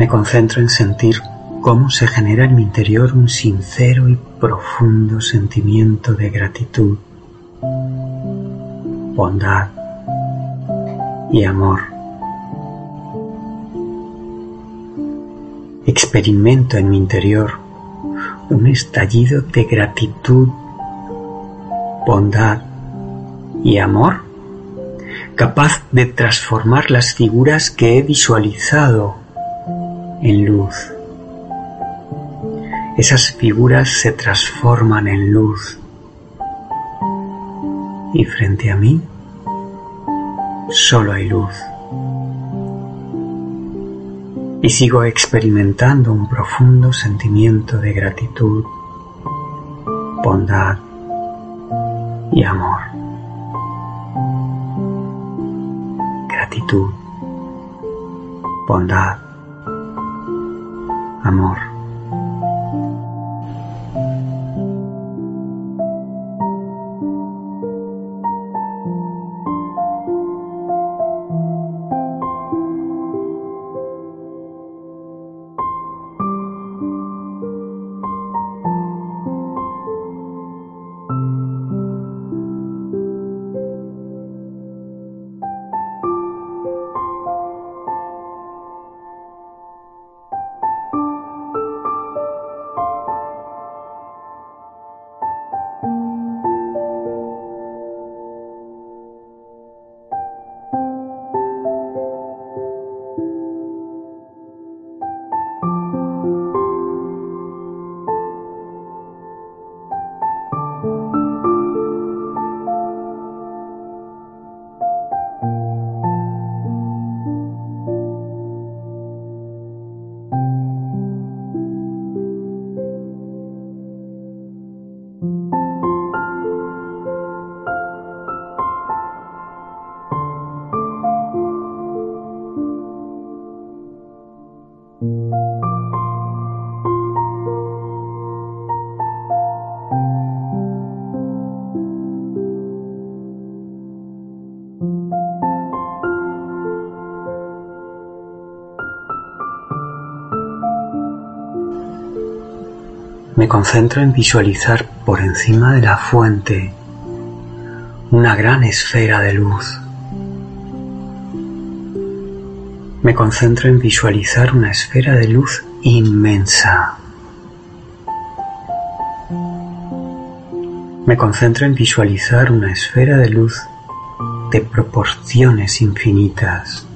Me concentro en sentir cómo se genera en mi interior un sincero y profundo sentimiento de gratitud, bondad y amor. experimento en mi interior un estallido de gratitud, bondad y amor capaz de transformar las figuras que he visualizado en luz. esas figuras se transforman en luz y frente a mí solo hay luz. Y sigo experimentando un profundo sentimiento de gratitud, bondad y amor. Gratitud, bondad, amor. Me concentro en visualizar por encima de la fuente una gran esfera de luz. Me concentro en visualizar una esfera de luz inmensa. Me concentro en visualizar una esfera de luz de proporciones infinitas.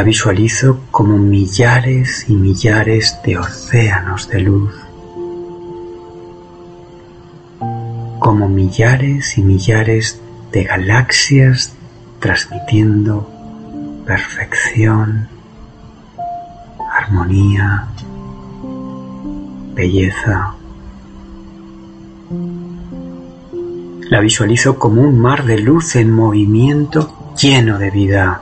La visualizo como millares y millares de océanos de luz, como millares y millares de galaxias transmitiendo perfección, armonía, belleza. La visualizo como un mar de luz en movimiento lleno de vida.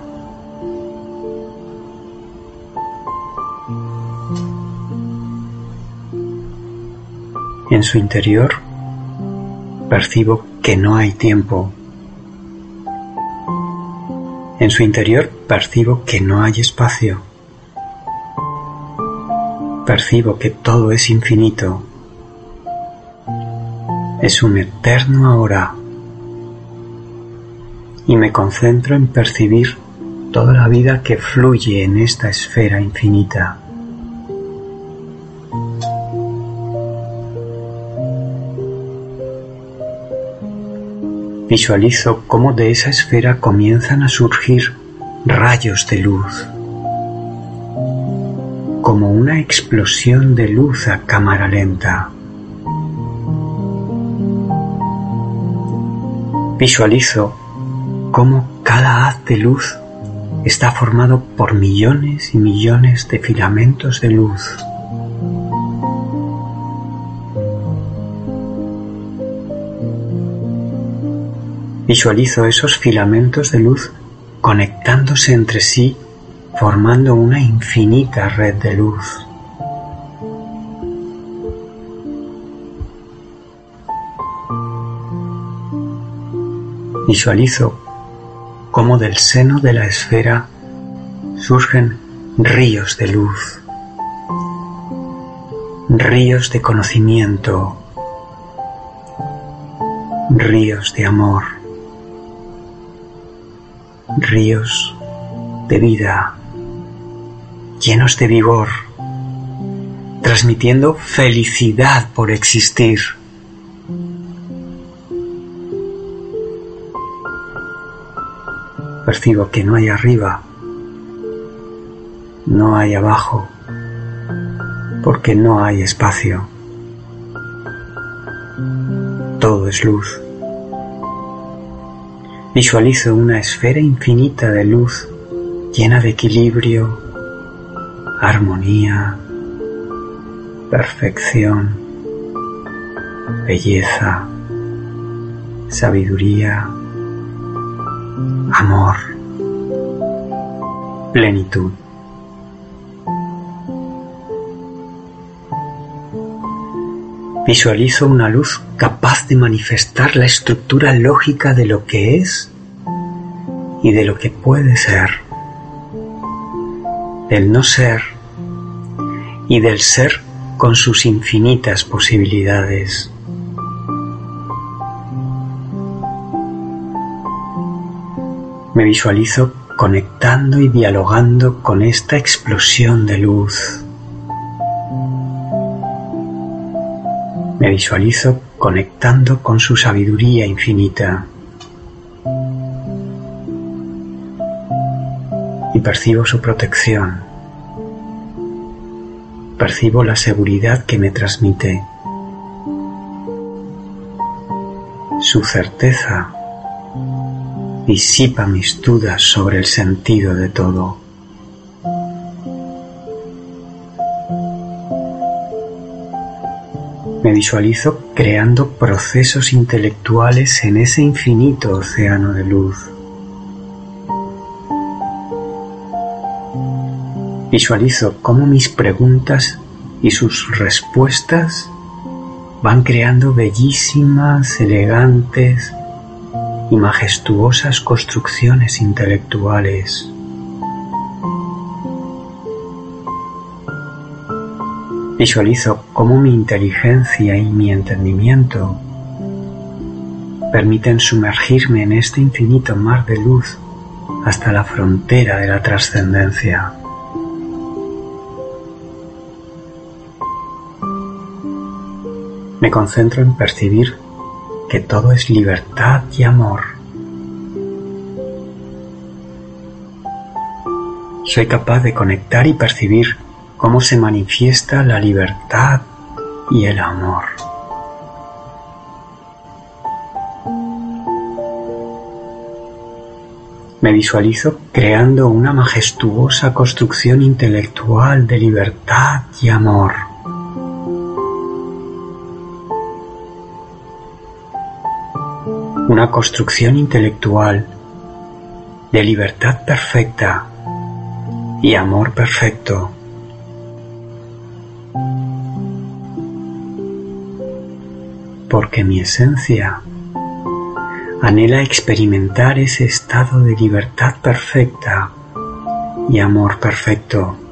En su interior percibo que no hay tiempo. En su interior percibo que no hay espacio. Percibo que todo es infinito. Es un eterno ahora. Y me concentro en percibir toda la vida que fluye en esta esfera infinita. Visualizo cómo de esa esfera comienzan a surgir rayos de luz, como una explosión de luz a cámara lenta. Visualizo cómo cada haz de luz está formado por millones y millones de filamentos de luz. Visualizo esos filamentos de luz conectándose entre sí formando una infinita red de luz. Visualizo cómo del seno de la esfera surgen ríos de luz, ríos de conocimiento, ríos de amor de vida, llenos de vigor, transmitiendo felicidad por existir. Percibo que no hay arriba No hay abajo, porque no hay espacio. Todo es luz. Visualizo una esfera infinita de luz llena de equilibrio, armonía, perfección, belleza, sabiduría, amor, plenitud. Visualizo una luz capaz de manifestar la estructura lógica de lo que es y de lo que puede ser, del no ser y del ser con sus infinitas posibilidades. Me visualizo conectando y dialogando con esta explosión de luz. Me visualizo conectando con su sabiduría infinita. Y percibo su protección. Percibo la seguridad que me transmite. Su certeza disipa mis dudas sobre el sentido de todo. Visualizo creando procesos intelectuales en ese infinito océano de luz. Visualizo cómo mis preguntas y sus respuestas van creando bellísimas, elegantes y majestuosas construcciones intelectuales. Visualizo cómo mi inteligencia y mi entendimiento permiten sumergirme en este infinito mar de luz hasta la frontera de la trascendencia. Me concentro en percibir que todo es libertad y amor. Soy capaz de conectar y percibir cómo se manifiesta la libertad y el amor. Me visualizo creando una majestuosa construcción intelectual de libertad y amor. Una construcción intelectual de libertad perfecta y amor perfecto. Porque mi esencia anhela experimentar ese estado de libertad perfecta y amor perfecto.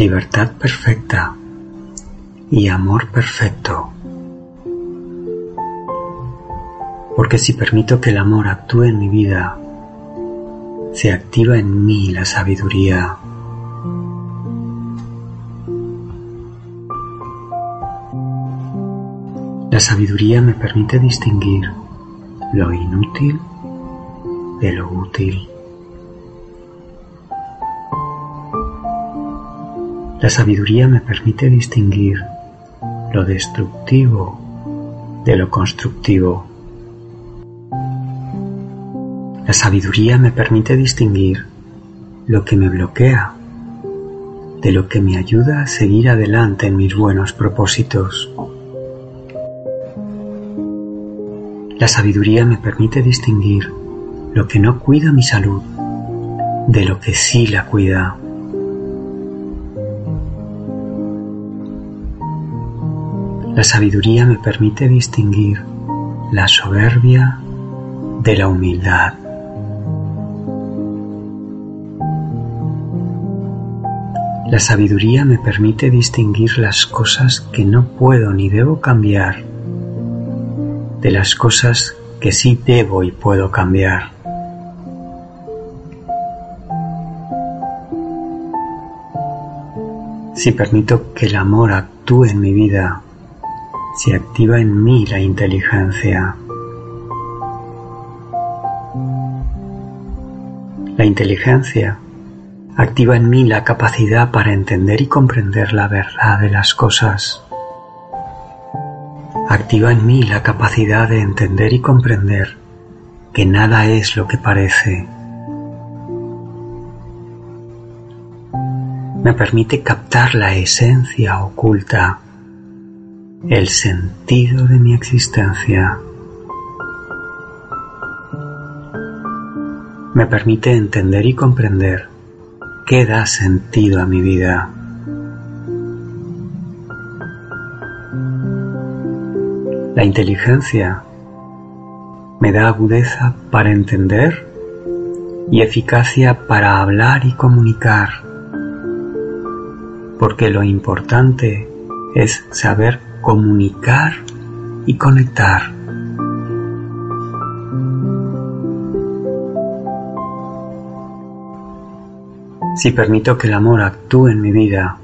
Libertad perfecta y amor perfecto. Porque si permito que el amor actúe en mi vida, se activa en mí la sabiduría. La sabiduría me permite distinguir lo inútil de lo útil. La sabiduría me permite distinguir lo destructivo de lo constructivo. La sabiduría me permite distinguir lo que me bloquea de lo que me ayuda a seguir adelante en mis buenos propósitos. La sabiduría me permite distinguir lo que no cuida mi salud de lo que sí la cuida. La sabiduría me permite distinguir la soberbia de la humildad. La sabiduría me permite distinguir las cosas que no puedo ni debo cambiar de las cosas que sí debo y puedo cambiar. Si permito que el amor actúe en mi vida, se activa en mí la inteligencia. La inteligencia activa en mí la capacidad para entender y comprender la verdad de las cosas. Activa en mí la capacidad de entender y comprender que nada es lo que parece. Me permite captar la esencia oculta, el sentido de mi existencia. Me permite entender y comprender qué da sentido a mi vida. La inteligencia me da agudeza para entender y eficacia para hablar y comunicar, porque lo importante es saber comunicar y conectar. Si permito que el amor actúe en mi vida,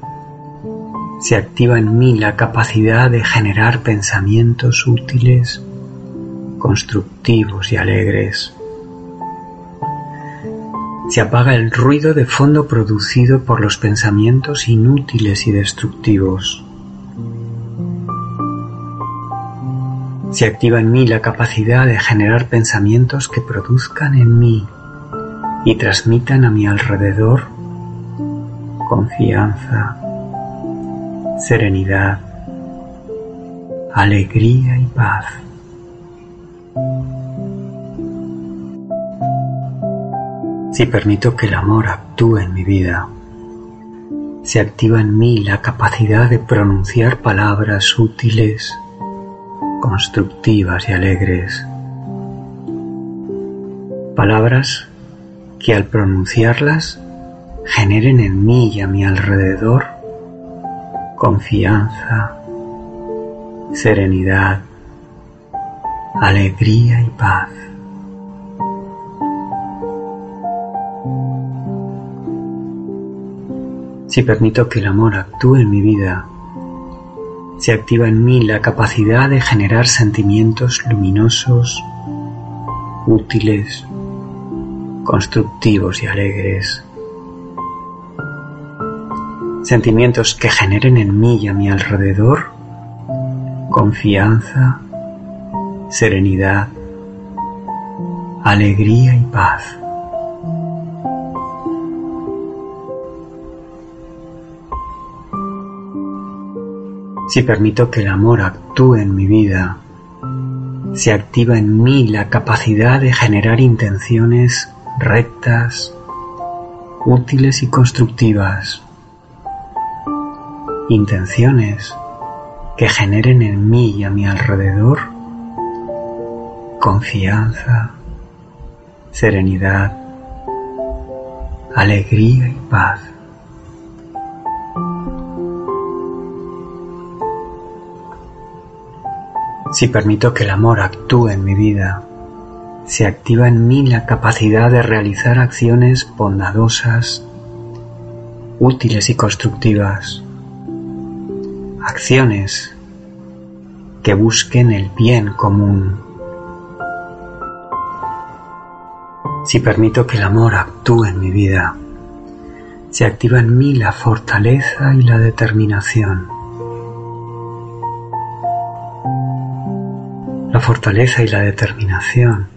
se activa en mí la capacidad de generar pensamientos útiles, constructivos y alegres. Se apaga el ruido de fondo producido por los pensamientos inútiles y destructivos. Se activa en mí la capacidad de generar pensamientos que produzcan en mí y transmitan a mi alrededor confianza, serenidad, alegría y paz. Si permito que el amor actúe en mi vida, se activa en mí la capacidad de pronunciar palabras útiles, constructivas y alegres. Palabras que al pronunciarlas generen en mí y a mi alrededor confianza, serenidad, alegría y paz. Si permito que el amor actúe en mi vida, se activa en mí la capacidad de generar sentimientos luminosos, útiles, constructivos y alegres sentimientos que generen en mí y a mi alrededor confianza, serenidad, alegría y paz. Si permito que el amor actúe en mi vida, se activa en mí la capacidad de generar intenciones rectas, útiles y constructivas intenciones que generen en mí y a mi alrededor confianza, serenidad, alegría y paz. Si permito que el amor actúe en mi vida, se activa en mí la capacidad de realizar acciones bondadosas, útiles y constructivas acciones que busquen el bien común. Si permito que el amor actúe en mi vida, se activa en mí la fortaleza y la determinación. Fortaleza y la determinación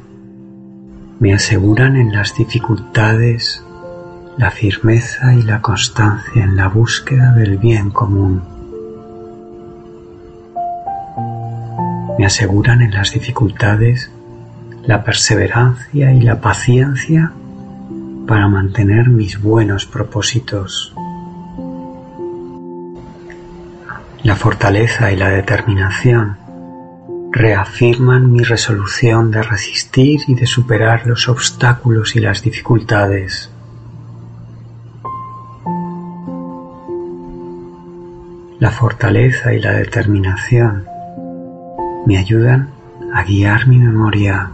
me aseguran en las dificultades la firmeza y la constancia en la búsqueda del bien común. Me aseguran en las dificultades la perseverancia y la paciencia para mantener mis buenos propósitos. La fortaleza y la determinación reafirman mi resolución de resistir y de superar los obstáculos y las dificultades. La fortaleza y la determinación me ayudan a guiar mi memoria,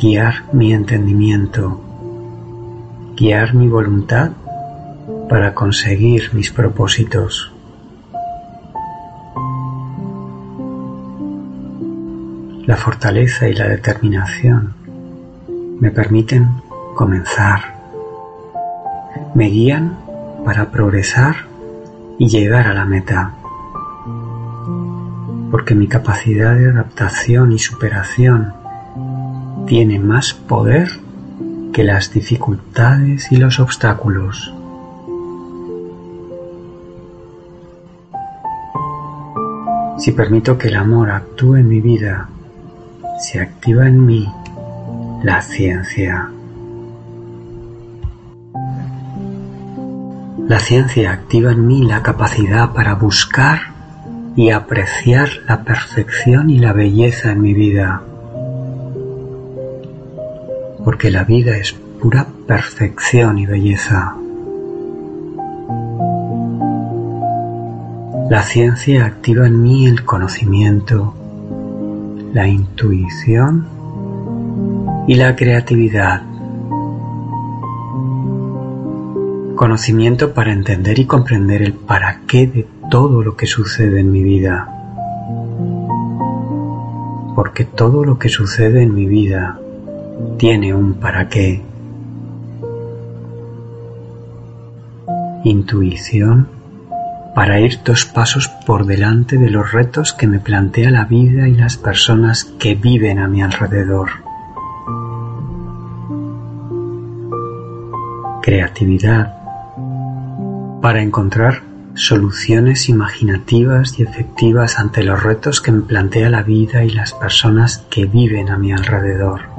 guiar mi entendimiento, guiar mi voluntad para conseguir mis propósitos. La fortaleza y la determinación me permiten comenzar, me guían para progresar y llegar a la meta. Porque mi capacidad de adaptación y superación tiene más poder que las dificultades y los obstáculos. Si permito que el amor actúe en mi vida, se activa en mí la ciencia. La ciencia activa en mí la capacidad para buscar y apreciar la perfección y la belleza en mi vida. Porque la vida es pura perfección y belleza. La ciencia activa en mí el conocimiento, la intuición y la creatividad. conocimiento para entender y comprender el para qué de todo lo que sucede en mi vida. Porque todo lo que sucede en mi vida tiene un para qué. Intuición para ir dos pasos por delante de los retos que me plantea la vida y las personas que viven a mi alrededor. Creatividad para encontrar soluciones imaginativas y efectivas ante los retos que me plantea la vida y las personas que viven a mi alrededor.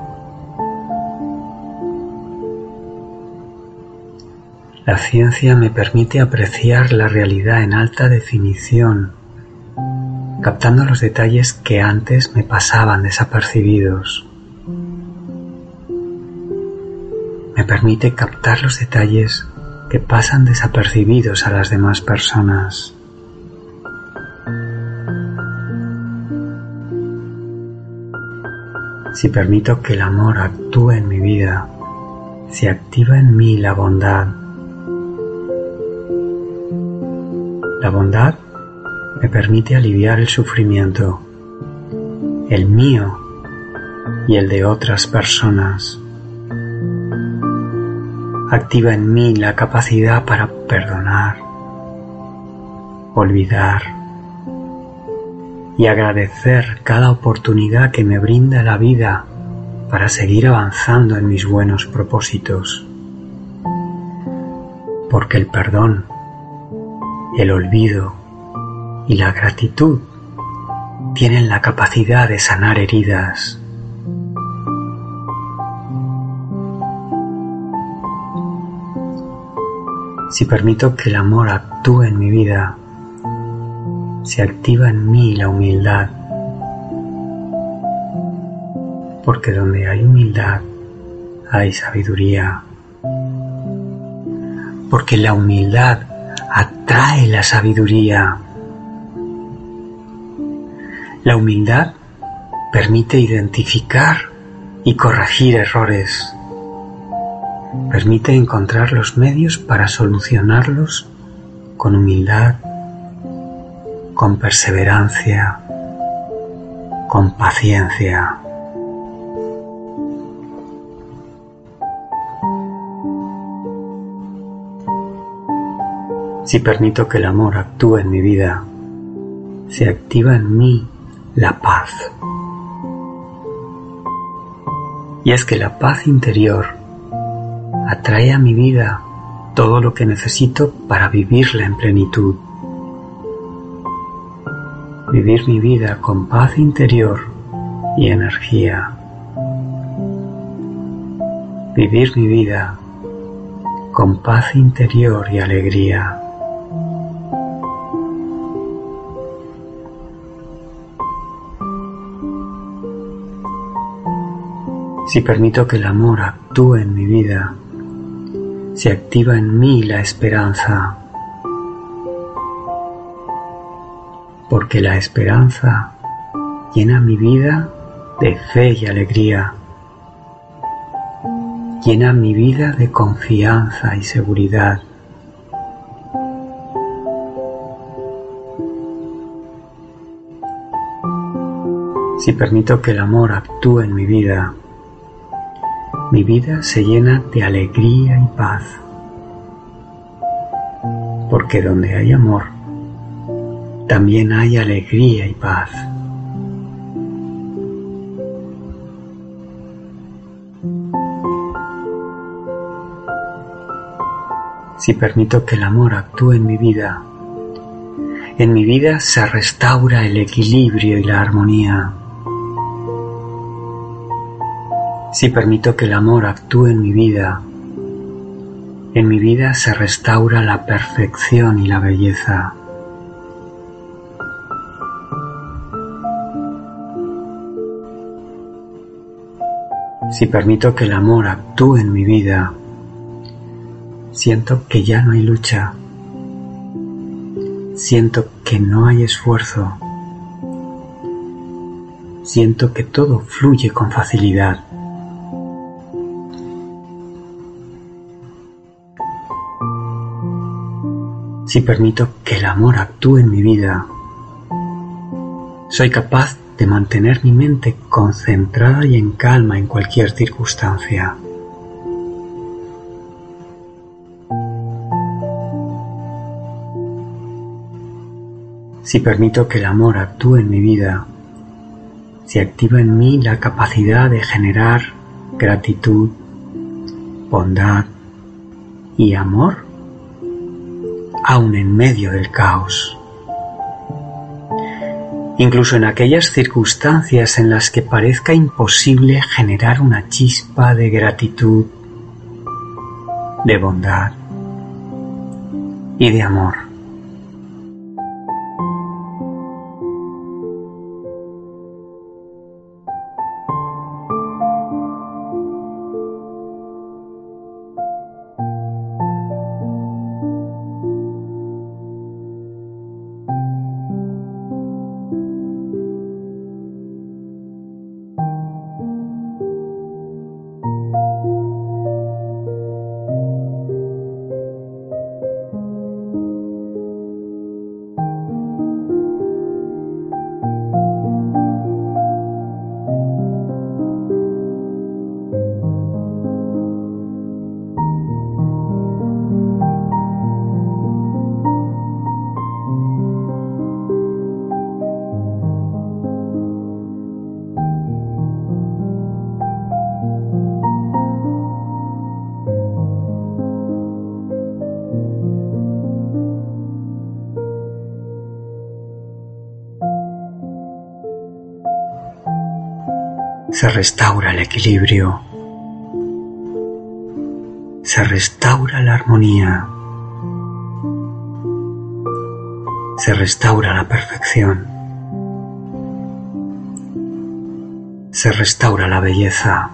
La ciencia me permite apreciar la realidad en alta definición, captando los detalles que antes me pasaban desapercibidos. Me permite captar los detalles que pasan desapercibidos a las demás personas. Si permito que el amor actúe en mi vida, se activa en mí la bondad. La bondad me permite aliviar el sufrimiento, el mío y el de otras personas activa en mí la capacidad para perdonar, olvidar y agradecer cada oportunidad que me brinda la vida para seguir avanzando en mis buenos propósitos. Porque el perdón, el olvido y la gratitud tienen la capacidad de sanar heridas Si permito que el amor actúe en mi vida, se activa en mí la humildad. Porque donde hay humildad, hay sabiduría. Porque la humildad atrae la sabiduría. La humildad permite identificar y corregir errores permite encontrar los medios para solucionarlos con humildad, con perseverancia, con paciencia. Si permito que el amor actúe en mi vida, se activa en mí la paz. Y es que la paz interior atrae a mi vida todo lo que necesito para vivirla en plenitud. Vivir mi vida con paz interior y energía. Vivir mi vida con paz interior y alegría. Si permito que el amor actúe en mi vida, se activa en mí la esperanza, porque la esperanza llena mi vida de fe y alegría, llena mi vida de confianza y seguridad. Si permito que el amor actúe en mi vida, mi vida se llena de alegría y paz, porque donde hay amor, también hay alegría y paz. Si permito que el amor actúe en mi vida, en mi vida se restaura el equilibrio y la armonía. Si permito que el amor actúe en mi vida, en mi vida se restaura la perfección y la belleza. Si permito que el amor actúe en mi vida, siento que ya no hay lucha, siento que no hay esfuerzo, siento que todo fluye con facilidad. Si permito que el amor actúe en mi vida, soy capaz de mantener mi mente concentrada y en calma en cualquier circunstancia. Si permito que el amor actúe en mi vida, se activa en mí la capacidad de generar gratitud, bondad y amor aún en medio del caos. Incluso en aquellas circunstancias en las que parezca imposible generar una chispa de gratitud, de bondad y de amor. Restaura el equilibrio, se restaura la armonía, se restaura la perfección, se restaura la belleza.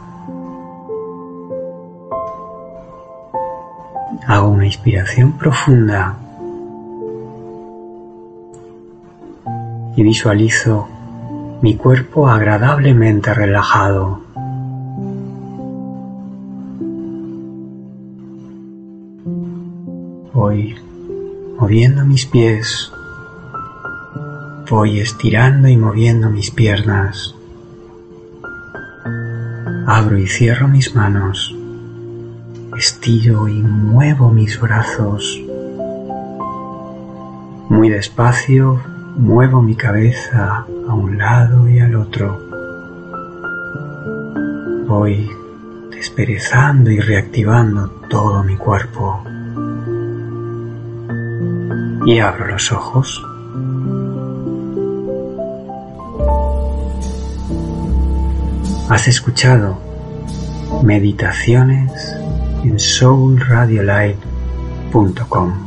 Hago una inspiración profunda. Y visualizo mi cuerpo agradablemente relajado. Voy moviendo mis pies, voy estirando y moviendo mis piernas. Abro y cierro mis manos, estiro y muevo mis brazos. Muy despacio muevo mi cabeza a un lado y al otro. Voy desperezando y reactivando todo mi cuerpo. Y abro los ojos. Has escuchado meditaciones en soulradiolight.com.